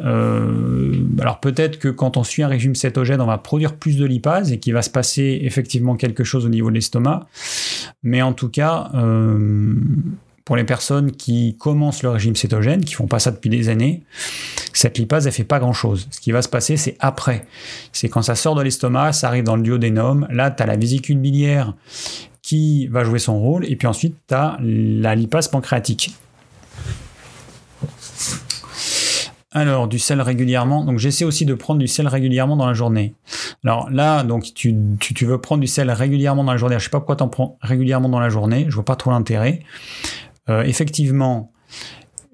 alors peut-être que quand on suit un régime cétogène, on va produire plus de lipase et qu'il va se passer effectivement quelque chose au niveau de l'estomac. Mais en tout cas, pour les personnes qui commencent le régime cétogène, qui font pas ça depuis des années, cette lipase, elle fait pas grand chose. Ce qui va se passer, c'est après. C'est quand ça sort de l'estomac, ça arrive dans le duodénum. Là, tu as la vésicule biliaire qui va jouer son rôle. Et puis ensuite, tu as la lipase pancréatique. Alors, du sel régulièrement. Donc, j'essaie aussi de prendre du sel régulièrement dans la journée. Alors là, donc, tu, veux prendre du sel régulièrement dans la journée. Je sais pas pourquoi tu en prends régulièrement dans la journée. Je vois pas trop l'intérêt. Euh, effectivement,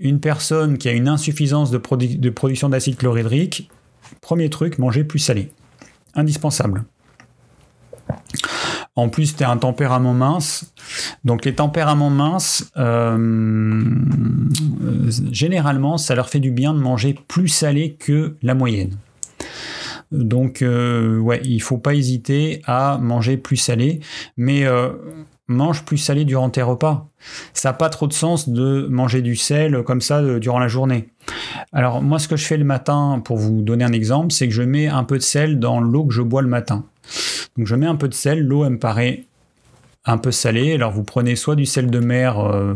une personne qui a une insuffisance de, production d'acide chlorhydrique, premier truc, manger plus salé. Indispensable. En plus, tu as un tempérament mince. Donc les tempéraments minces, euh, généralement, ça leur fait du bien de manger plus salé que la moyenne. Donc, euh, ouais, il faut pas hésiter à manger plus salé. Mais mange plus salé durant tes repas. Ça n'a pas trop de sens de manger du sel comme ça euh, durant la journée. Alors moi ce que je fais le matin, pour vous donner un exemple, c'est que je mets un peu de sel dans l'eau que je bois le matin. Donc je mets un peu de sel, l'eau elle me paraît un peu salée. Alors vous prenez soit du sel de mer euh,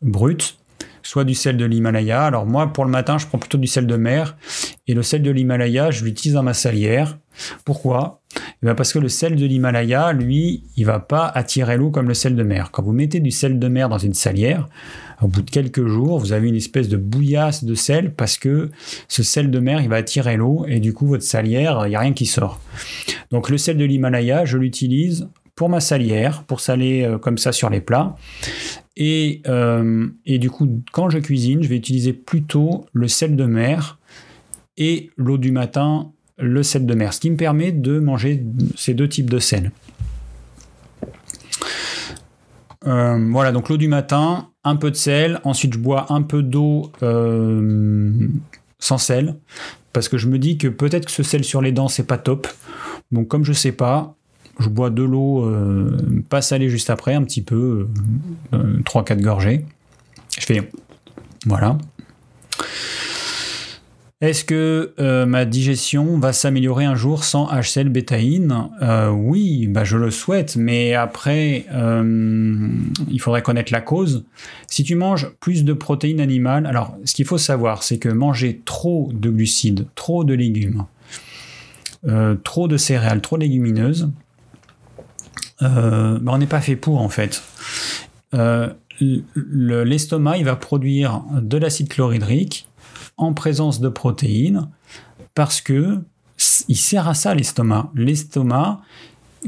brut, soit du sel de l'Himalaya. Alors moi, pour le matin, je prends plutôt du sel de mer. Et le sel de l'Himalaya, je l'utilise dans ma salière. Pourquoi? Eh Parce que le sel de l'Himalaya, lui, il va pas attirer l'eau comme le sel de mer. Quand vous mettez du sel de mer dans une salière, au bout de quelques jours, vous avez une espèce de bouillasse de sel parce que ce sel de mer, il va attirer l'eau et du coup, votre salière, il n'y a rien qui sort. Donc le sel de l'Himalaya, je l'utilise pour ma salière, pour saler euh, comme ça sur les plats. Euh, et, du coup, quand je cuisine, je vais utiliser plutôt le sel de mer et l'eau du matin, le sel de mer, ce qui me permet de manger ces deux types de sel. Euh, voilà, donc l'eau du matin, un peu de sel, ensuite je bois un peu d'eau sans sel, parce que je me dis que peut-être que ce sel sur les dents, c'est pas top. Donc comme je sais pas, je bois de l'eau euh, pas salée juste après, un petit peu, 3-4 euh, gorgées. Je fais voilà. Est-ce que euh, ma digestion va s'améliorer un jour sans HCl bétaïne? Oui, bah je le souhaite, mais après, il faudrait connaître la cause. Si tu manges plus de protéines animales, alors ce qu'il faut savoir, c'est que manger trop de glucides, trop de légumes, trop de céréales, trop légumineuses, euh, bah, on n'est pas fait pour en fait. Euh, l'estomac, il va produire de l'acide chlorhydrique en présence de protéines parce que il sert à ça l'estomac. L'estomac,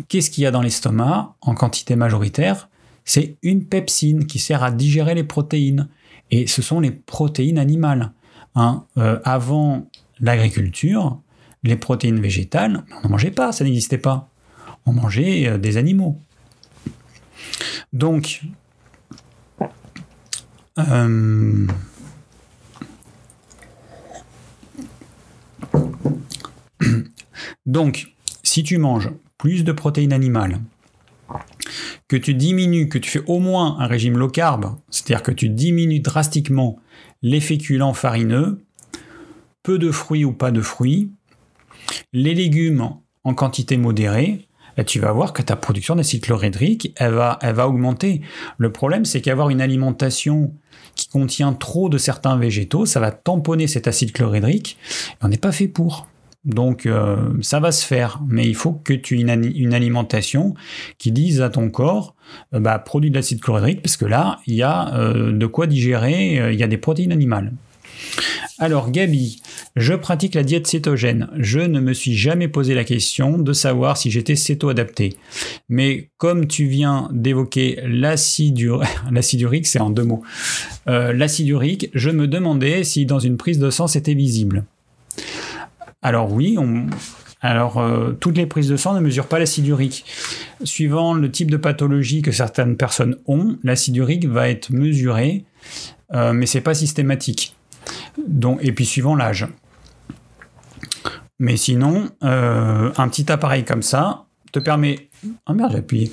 qu'est-ce qu'il y a dans l'estomac en quantité majoritaire? C'est une pepsine qui sert à digérer les protéines. Et ce sont les protéines animales. Hein. Euh, avant l'agriculture, les protéines végétales, on n'en mangeait pas, ça n'existait pas on mangeait euh, des animaux. Donc, euh, donc, si tu manges plus de protéines animales, que tu diminues, que tu fais au moins un régime low carb, c'est-à-dire que tu diminues drastiquement les féculents farineux, peu de fruits ou pas de fruits, les légumes en quantité modérée, et tu vas voir que ta production d'acide chlorhydrique, va augmenter. Le problème, c'est qu'avoir une alimentation qui contient trop de certains végétaux, ça va tamponner cet acide chlorhydrique, et on n'est pas fait pour. Donc euh, ça va se faire, mais il faut que tu aies une, alimentation qui dise à ton corps, euh, bah, produit de l'acide chlorhydrique, parce que là, il y a euh, de quoi digérer, il y a des protéines animales. Alors Gabi, je pratique la diète cétogène. Je ne me suis jamais posé la question de savoir si j'étais céto-adapté. Mais comme tu viens d'évoquer l'acide urique, c'est en deux mots, l'acide urique, je me demandais si dans une prise de sang c'était visible. Alors oui, alors, euh, toutes les prises de sang ne mesurent pas l'acide urique. Suivant le type de pathologie que certaines personnes ont, l'acide urique va être mesuré, euh, mais c'est pas systématique. Donc, et puis suivant l'âge. Mais sinon, euh, un petit appareil comme ça te permet, ah merde, j'ai appuyé,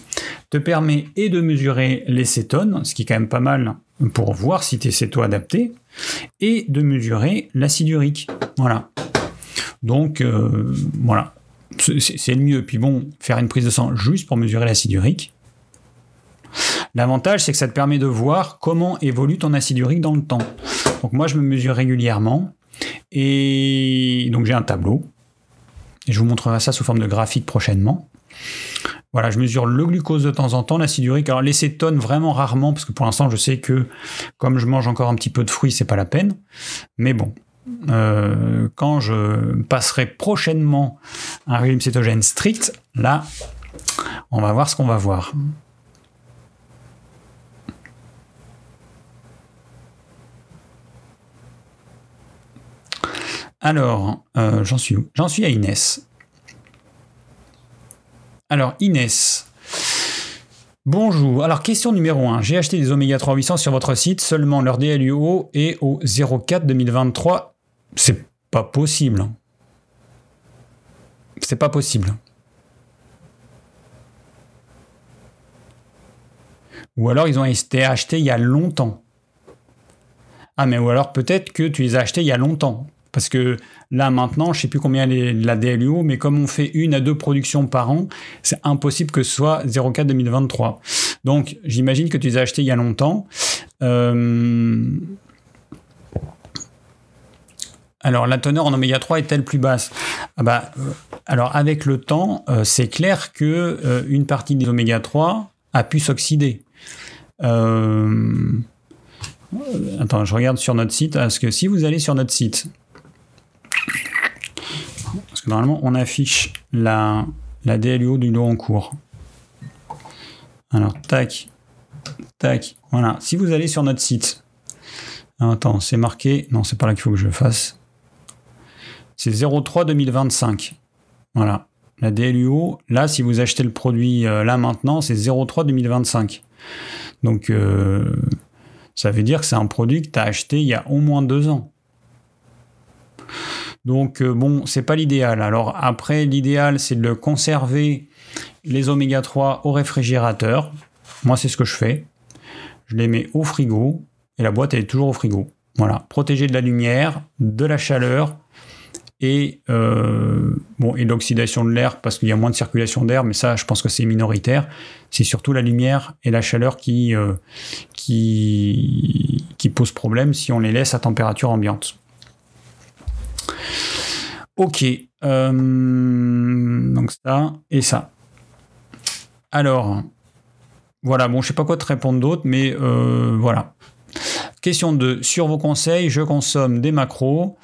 te permet et de mesurer les cétones, ce qui est quand même pas mal pour voir si tu es céto-adapté, et de mesurer l'acide urique. Voilà. Donc euh, voilà, c'est le mieux. Puis bon, faire une prise de sang juste pour mesurer l'acide urique. L'avantage, c'est que ça te permet de voir comment évolue ton acide urique dans le temps. Donc moi, je me mesure régulièrement. Et donc j'ai un tableau. Et je vous montrerai ça sous forme de graphique prochainement. Voilà, je mesure le glucose de temps en temps, l'acide urique. Alors les cétones vraiment rarement, parce que pour l'instant je sais que comme je mange encore un petit peu de fruits, c'est pas la peine. Mais bon, euh, quand je passerai prochainement un régime cétogène strict, là, on va voir ce qu'on va voir. Alors, euh, j'en suis où? J'en suis à Inès. Alors, Inès. Bonjour. Alors, question numéro 1. J'ai acheté des oméga 3 800 sur votre site, seulement leur DLUO est au 04 2023 c'est pas possible. C'est pas possible. Ou alors ils ont été achetés il y a longtemps. Ah mais ou alors peut-être que tu les as achetés il y a longtemps. Parce que là maintenant, je sais plus combien est la DLUO, mais comme on fait une à deux productions par an, c'est impossible que ce soit 04 2023. Donc j'imagine que tu les as achetés il y a longtemps. Euh, alors la teneur en oméga 3 est-elle plus basse ah bah, euh, Alors avec le temps, euh, c'est clair que une partie des oméga 3 a pu s'oxyder. Attends, je regarde sur notre site, parce que si vous allez sur notre site, normalement on affiche la, la DLUO du lot en cours. Alors tac, tac, voilà. Si vous allez sur notre site, attends, c'est marqué, non c'est pas là qu'il faut que je fasse c'est 03 2025. Voilà. La DLUO, là, si vous achetez le produit euh, là maintenant, c'est 03 2025. Donc, euh, ça veut dire que c'est un produit que tu as acheté il y a au moins deux ans. Donc, euh, bon, c'est pas l'idéal. Alors, après, l'idéal, c'est de conserver les oméga 3 au réfrigérateur. Moi, c'est ce que je fais. Je les mets au frigo et la boîte, elle est toujours au frigo. Voilà. Protéger de la lumière, de la chaleur et, euh, l'oxydation de l'air parce qu'il y a moins de circulation d'air, mais ça, je pense que c'est minoritaire. C'est surtout la lumière et la chaleur qui, euh, qui, qui posent problème si on les laisse à température ambiante. Ok, euh, donc ça et ça. Alors, voilà, bon, je sais pas quoi te répondre d'autre, mais voilà. Question 2. Sur vos conseils, je consomme des macros.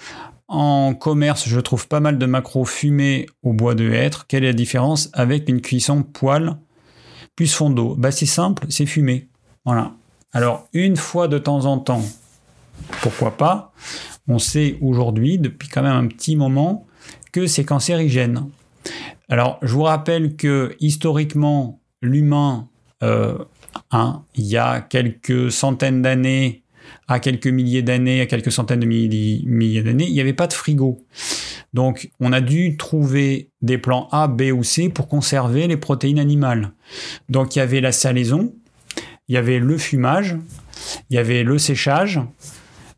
En commerce, je trouve pas mal de macros fumés au bois de hêtre. Quelle est la différence avec une cuisson poêle plus fond d'eau bah, C'est simple, c'est fumé. Voilà. Alors, une fois de temps en temps, pourquoi pas? On sait aujourd'hui, depuis quand même un petit moment, que c'est cancérigène. Alors, je vous rappelle que historiquement, l'humain, euh, hein, il y a quelques centaines d'années, à quelques milliers d'années, à quelques centaines de milliers, d'années, il n'y avait pas de frigo. Donc, on a dû trouver des plans A, B ou C pour conserver les protéines animales. Donc, il y avait la salaison, il y avait le fumage, il y avait le séchage.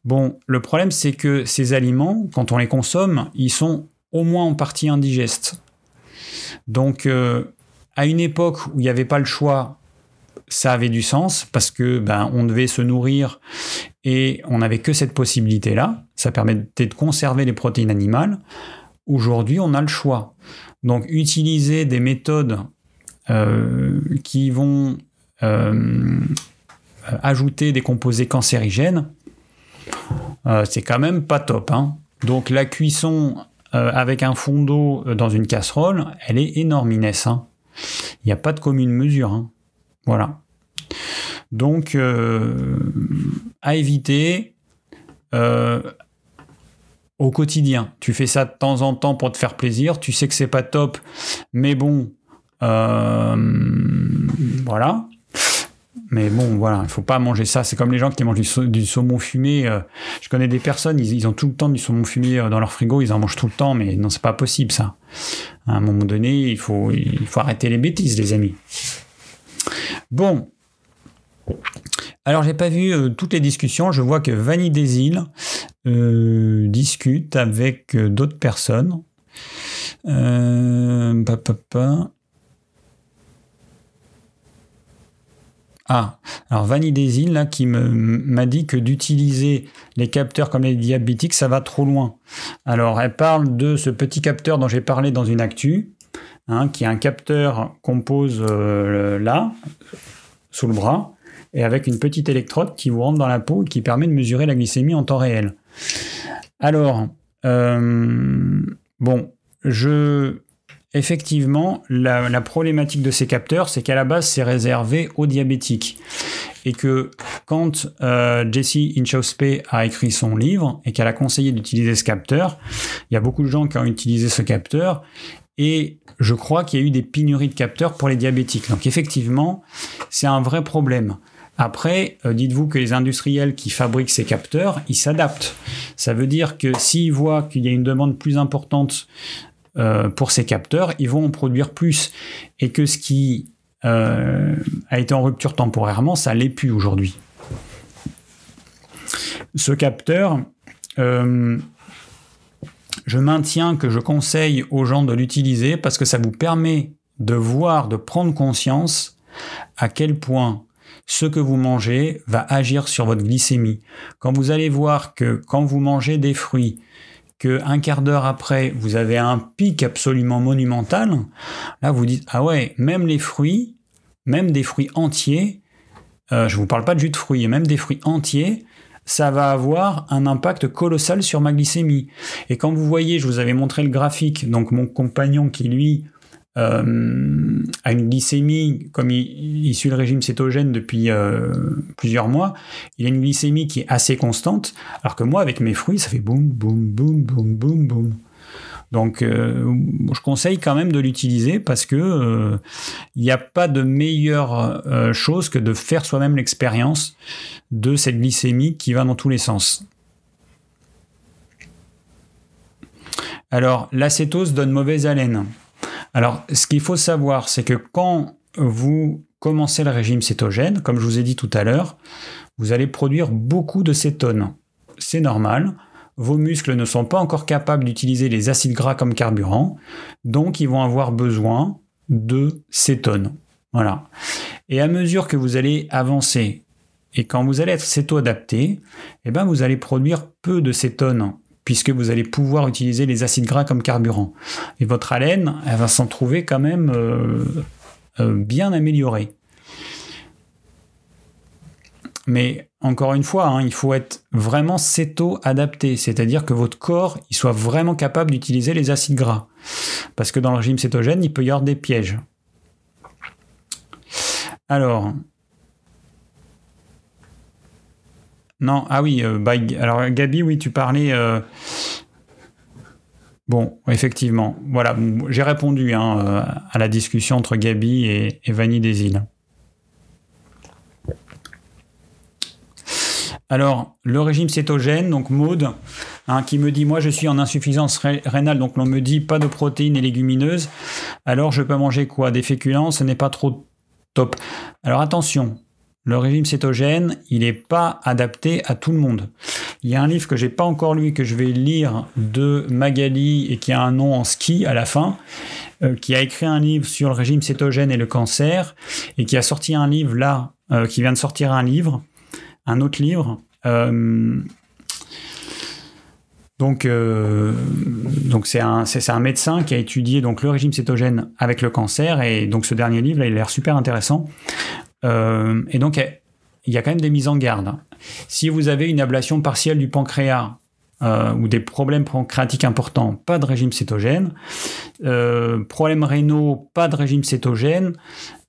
Bon, le problème, c'est que ces aliments, quand on les consomme, ils sont au moins en partie indigestes. Donc, euh, à une époque où il n'y avait pas le choix, ça avait du sens parce que ben, on devait se nourrir et on n'avait que cette possibilité-là. Ça permettait de conserver les protéines animales. Aujourd'hui, on a le choix. Donc, utiliser des méthodes euh, qui vont euh, ajouter des composés cancérigènes, euh, c'est quand même pas top. Hein. Donc, la cuisson avec un fond d'eau dans une casserole, elle est énorminesse. Hein. Il n'y a pas de commune mesure. Hein. Voilà. Donc, euh, à éviter euh, au quotidien. Tu fais ça de temps en temps pour te faire plaisir. Tu sais que c'est pas top, mais bon, euh, voilà. Mais bon, voilà, il faut pas manger ça. C'est comme les gens qui mangent du, saumon fumé. je connais des personnes, ils, ont tout le temps du saumon fumé dans leur frigo, ils en mangent tout le temps, mais non, c'est pas possible ça. À un moment donné, il faut, il faut arrêter les bêtises, les amis. Bon. Alors, j'ai pas vu euh, toutes les discussions. Je vois que Vanny des euh, discute avec euh, d'autres personnes. Ah, alors Vanny des là, qui m'a dit que d'utiliser les capteurs comme les diabétiques, ça va trop loin. Alors, elle parle de ce petit capteur dont j'ai parlé dans une actu. Hein, qui est un capteur qu'on pose euh, là, sous le bras, et avec une petite électrode qui vous rentre dans la peau et qui permet de mesurer la glycémie en temps réel. Alors, euh, bon, je. Effectivement, la, problématique de ces capteurs, c'est qu'à la base, c'est réservé aux diabétiques. Et que quand euh, Jessie Inchauspé a écrit son livre et qu'elle a conseillé d'utiliser ce capteur, il y a beaucoup de gens qui ont utilisé ce capteur et je crois qu'il y a eu des pénuries de capteurs pour les diabétiques. Donc effectivement, c'est un vrai problème. Après, euh, dites-vous que les industriels qui fabriquent ces capteurs, ils s'adaptent. Ça veut dire que s'ils voient qu'il y a une demande plus importante euh, pour ces capteurs, ils vont en produire plus. Et que ce qui euh, a été en rupture temporairement, ça l'est plus aujourd'hui. Ce capteur, je maintiens que je conseille aux gens de l'utiliser parce que ça vous permet de voir, de prendre conscience à quel point ce que vous mangez va agir sur votre glycémie. Quand vous allez voir que quand vous mangez des fruits, que un quart d'heure après, vous avez un pic absolument monumental, là vous dites, ah ouais, même les fruits, même des fruits entiers, euh, je ne vous parle pas de jus de fruits, même des fruits entiers, ça va avoir un impact colossal sur ma glycémie. Et quand vous voyez, je vous avais montré le graphique, donc mon compagnon qui lui euh, a une glycémie, comme il, suit le régime cétogène depuis euh, plusieurs mois, il a une glycémie qui est assez constante, alors que moi, avec mes fruits, ça fait boum, boum, boum, boum, boum, boum. Donc, euh, je conseille quand même de l'utiliser parce que il n'y a pas de meilleure chose que de faire soi-même l'expérience de cette glycémie qui va dans tous les sens. Alors, l'acétose donne mauvaise haleine. Alors, ce qu'il faut savoir, c'est que quand vous commencez le régime cétogène, comme je vous ai dit tout à l'heure, vous allez produire beaucoup de cétone. C'est normal. Vos muscles ne sont pas encore capables d'utiliser les acides gras comme carburant, donc ils vont avoir besoin de cétone. Voilà. Et à mesure que vous allez avancer et quand vous allez être céto-adapté, eh ben vous allez produire peu de cétone puisque vous allez pouvoir utiliser les acides gras comme carburant. Et votre haleine, elle va s'en trouver quand même euh, euh, bien améliorée. Mais encore une fois, hein, il faut être vraiment céto-adapté, c'est-à-dire que votre corps il soit vraiment capable d'utiliser les acides gras. Parce que dans le régime cétogène, il peut y avoir des pièges. Alors, Non, ah oui, euh, alors Gabi, oui, tu parlais. Euh, bon, effectivement, voilà, j'ai répondu hein, euh, à la discussion entre Gabi et, et Vanny Desil. Alors, le régime cétogène, donc mode, hein, qui me dit moi je suis en insuffisance rénale, donc l'on me dit pas de protéines et légumineuses, alors je peux manger quoi? Des féculents, ce n'est pas trop top. Alors attention, le régime cétogène, il n'est pas adapté à tout le monde. Il y a un livre que j'ai pas encore lu que je vais lire de Magali et qui a un nom en ski à la fin, euh, qui a écrit un livre sur le régime cétogène et le cancer et qui a sorti un livre là, euh, qui vient de sortir un livre, un autre livre. Euh, donc, donc c'est un, un médecin qui a étudié donc le régime cétogène avec le cancer et donc ce dernier livre là, il a l'air super intéressant. Euh, et donc, il y a quand même des mises en garde. Si vous avez une ablation partielle du pancréas euh, ou des problèmes pancréatiques importants, pas de régime cétogène. Euh, problèmes rénaux, pas de régime cétogène.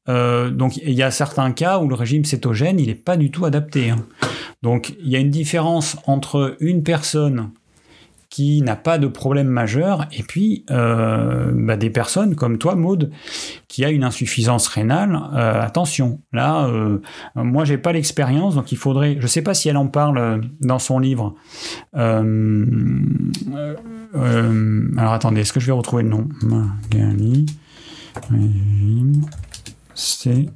donc il y a certains cas où le régime cétogène, il n'est pas du tout adapté. Hein. Donc il y a une différence entre une personne qui n'a pas de problème majeur, et puis euh, bah, des personnes comme toi, Maude, qui a une insuffisance rénale. Euh, attention, là, euh, moi, j'ai pas l'expérience, donc il faudrait. Je sais pas si elle en parle dans son livre. alors attendez, est-ce que je vais retrouver le nom? Magali régime cétogène.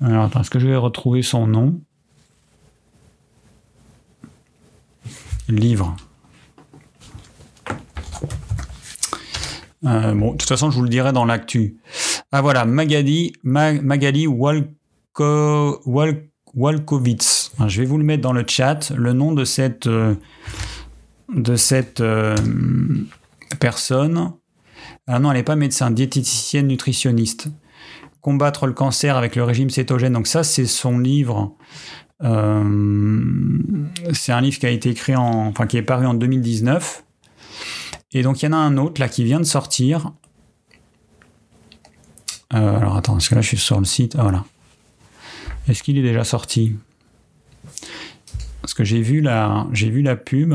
Alors attends, est-ce que je vais retrouver son nom? Livre. Euh, bon, de toute façon, je vous le dirai dans l'actu. Ah voilà, Magali, Magali Walko, Walkowitz. Je vais vous le mettre dans le chat, le nom de cette, euh, euh, personne. Ah non, elle n'est pas médecin, diététicienne nutritionniste. Combattre le cancer avec le régime cétogène. Donc ça, c'est son livre c'est un livre qui a été écrit en, enfin qui est paru en 2019. Et donc il y en a un autre là qui vient de sortir. Euh, alors attends, parce que là je suis sur le site. Ah, voilà. Est-ce qu'il est déjà sorti? Parce que j'ai vu la, j'ai vu la pub.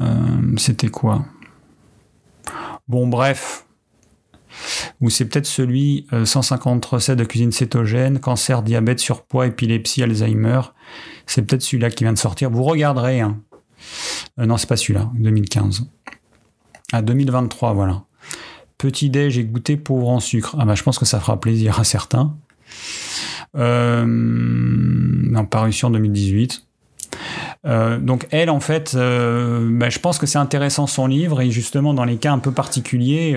Euh, c'était quoi? Bon bref, ou c'est peut-être celui 150 euh, recettes de cuisine cétogène, cancer, diabète, surpoids, épilepsie, Alzheimer. C'est peut-être celui-là qui vient de sortir. Vous regarderez. Hein. Euh, non, c'est pas celui-là, 2015. Ah, 2023, voilà. Petit déj, j'ai goûté pauvre en sucre. Ah bah je pense que ça fera plaisir à certains. Euh, parution 2018. Euh, donc elle, en fait, bah, je pense que c'est intéressant son livre et justement dans les cas un peu particuliers,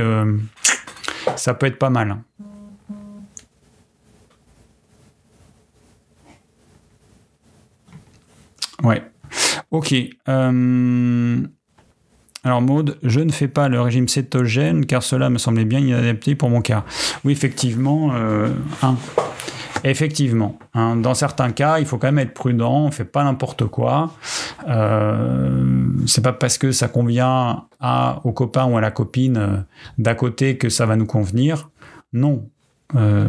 ça peut être pas mal. Ouais. Ok. Euh, alors Maude, je ne fais pas le régime cétogène car cela me semblait bien inadapté pour mon cas. Oui, effectivement. Euh, Effectivement. Hein. dans certains cas, il faut quand même être prudent. On fait pas n'importe quoi. Euh, c'est pas parce que ça convient au copain ou à la copine euh, d'à côté que ça va nous convenir. Non. Euh,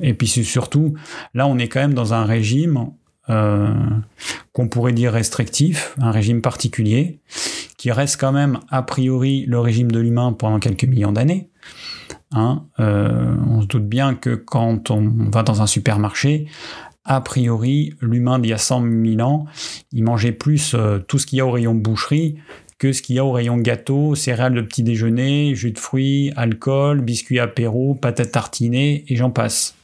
et puis surtout, là, on est quand même dans un régime qu'on pourrait dire restrictif, un régime particulier, qui reste quand même a priori le régime de l'humain pendant quelques millions d'années. Hein, euh, on se doute bien que quand on va dans un supermarché, a priori, l'humain d'il y a 100 000 ans, il mangeait plus euh, tout ce qu'il y a au rayon boucherie que ce qu'il y a au rayon gâteau, céréales de petit déjeuner, jus de fruits, alcool, biscuits apéro, patates tartinées et j'en passe.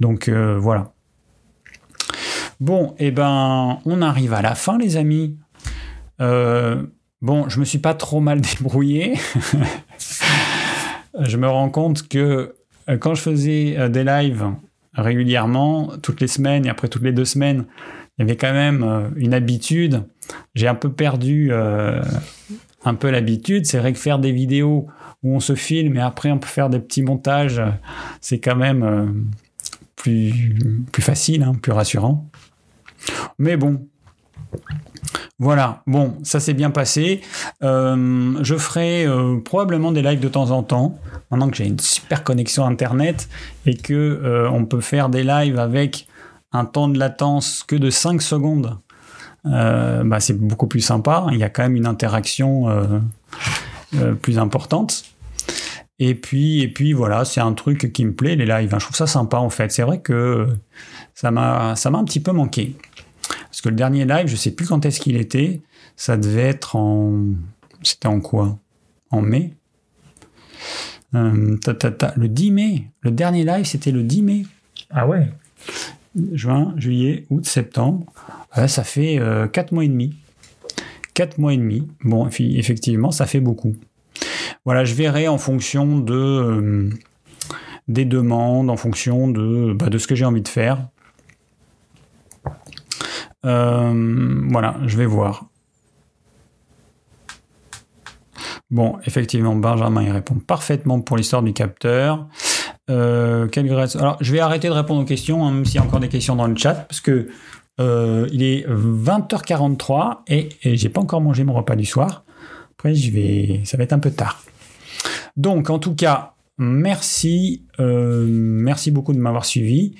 Donc euh, voilà. Bon, et eh ben, on arrive à la fin, les amis. bon, je me suis pas trop mal débrouillé. Je me rends compte que euh, quand je faisais euh, des lives régulièrement, toutes les semaines et après toutes les deux semaines, il y avait quand même euh, une habitude. J'ai un peu perdu un peu l'habitude. C'est vrai que faire des vidéos où on se filme et après on peut faire des petits montages, c'est quand même plus, plus facile, hein, plus rassurant. Mais bon, voilà, bon, ça s'est bien passé. Euh, je ferai euh, probablement des lives de temps en temps, maintenant que j'ai une super connexion internet et que euh, on peut faire des lives avec un temps de latence que de 5 secondes. Bah, c'est beaucoup plus sympa. Il y a quand même une interaction plus importante. Et puis, et puis voilà, c'est un truc qui me plaît, les lives. Hein. Je trouve ça sympa en fait. C'est vrai que ça m'a, ça m'a un petit peu manqué. Parce que le dernier live, je sais plus quand est-ce qu'il était. Ça devait être en. C'était en quoi? En mai euh, Le 10 mai. Le dernier live, c'était le 10 mai. Ah ouais Juin, juillet, août, septembre. ça fait 4 mois et demi. 4 mois et demi. Bon, effectivement, ça fait beaucoup. Voilà, je verrai en fonction de euh, des demandes, en fonction de, bah, de ce que j'ai envie de faire. Euh, voilà, je vais voir. Bon, effectivement, Benjamin il répond parfaitement pour l'histoire du capteur. Euh, Alors, je vais arrêter de répondre aux questions, hein, même s'il y a encore des questions dans le chat, parce que euh, il est 20h43 et, et j'ai pas encore mangé mon repas du soir. Après, vais, ça va être un peu tard. Donc, en tout cas, merci, euh, merci beaucoup de m'avoir suivi.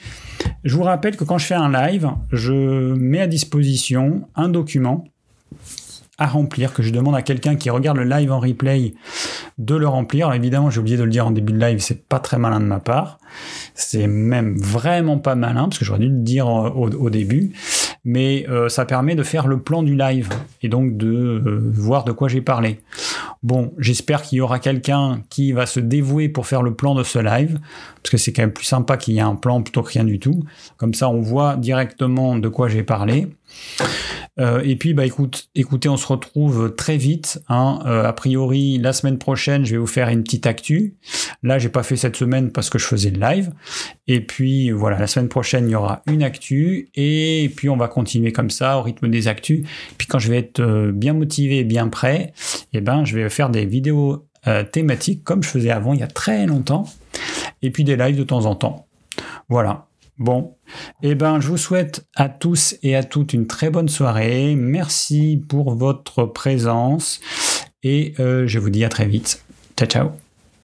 Je vous rappelle que quand je fais un live, je mets à disposition un document à remplir, que je demande à quelqu'un qui regarde le live en replay de le remplir. évidemment, j'ai oublié de le dire en début de live, c'est pas très malin de ma part. C'est même vraiment pas malin, parce que j'aurais dû le dire au, début. Mais euh, ça permet de faire le plan du live et donc de euh, voir de quoi j'ai parlé. Bon, j'espère qu'il y aura quelqu'un qui va se dévouer pour faire le plan de ce live, parce que c'est quand même plus sympa qu'il y ait un plan plutôt que rien du tout. Comme ça, on voit directement de quoi j'ai parlé. Euh, et puis, bah, écoute, écoutez, on se retrouve très vite. Hein. Euh, a priori, la semaine prochaine, je vais vous faire une petite actu. Là, j'ai pas fait cette semaine parce que je faisais le live. Et puis, voilà, la semaine prochaine, il y aura une actu. Et puis, on va continuer comme ça, au rythme des actus. Puis, quand je vais être euh, bien motivé bien prêt, eh ben, je vais faire des vidéos thématiques comme je faisais avant, il y a très longtemps. Et puis, des lives de temps en temps. Voilà. Bon, eh ben, je vous souhaite à tous et à toutes une très bonne soirée. Merci pour votre présence et euh, je vous dis à très vite. Ciao, ciao.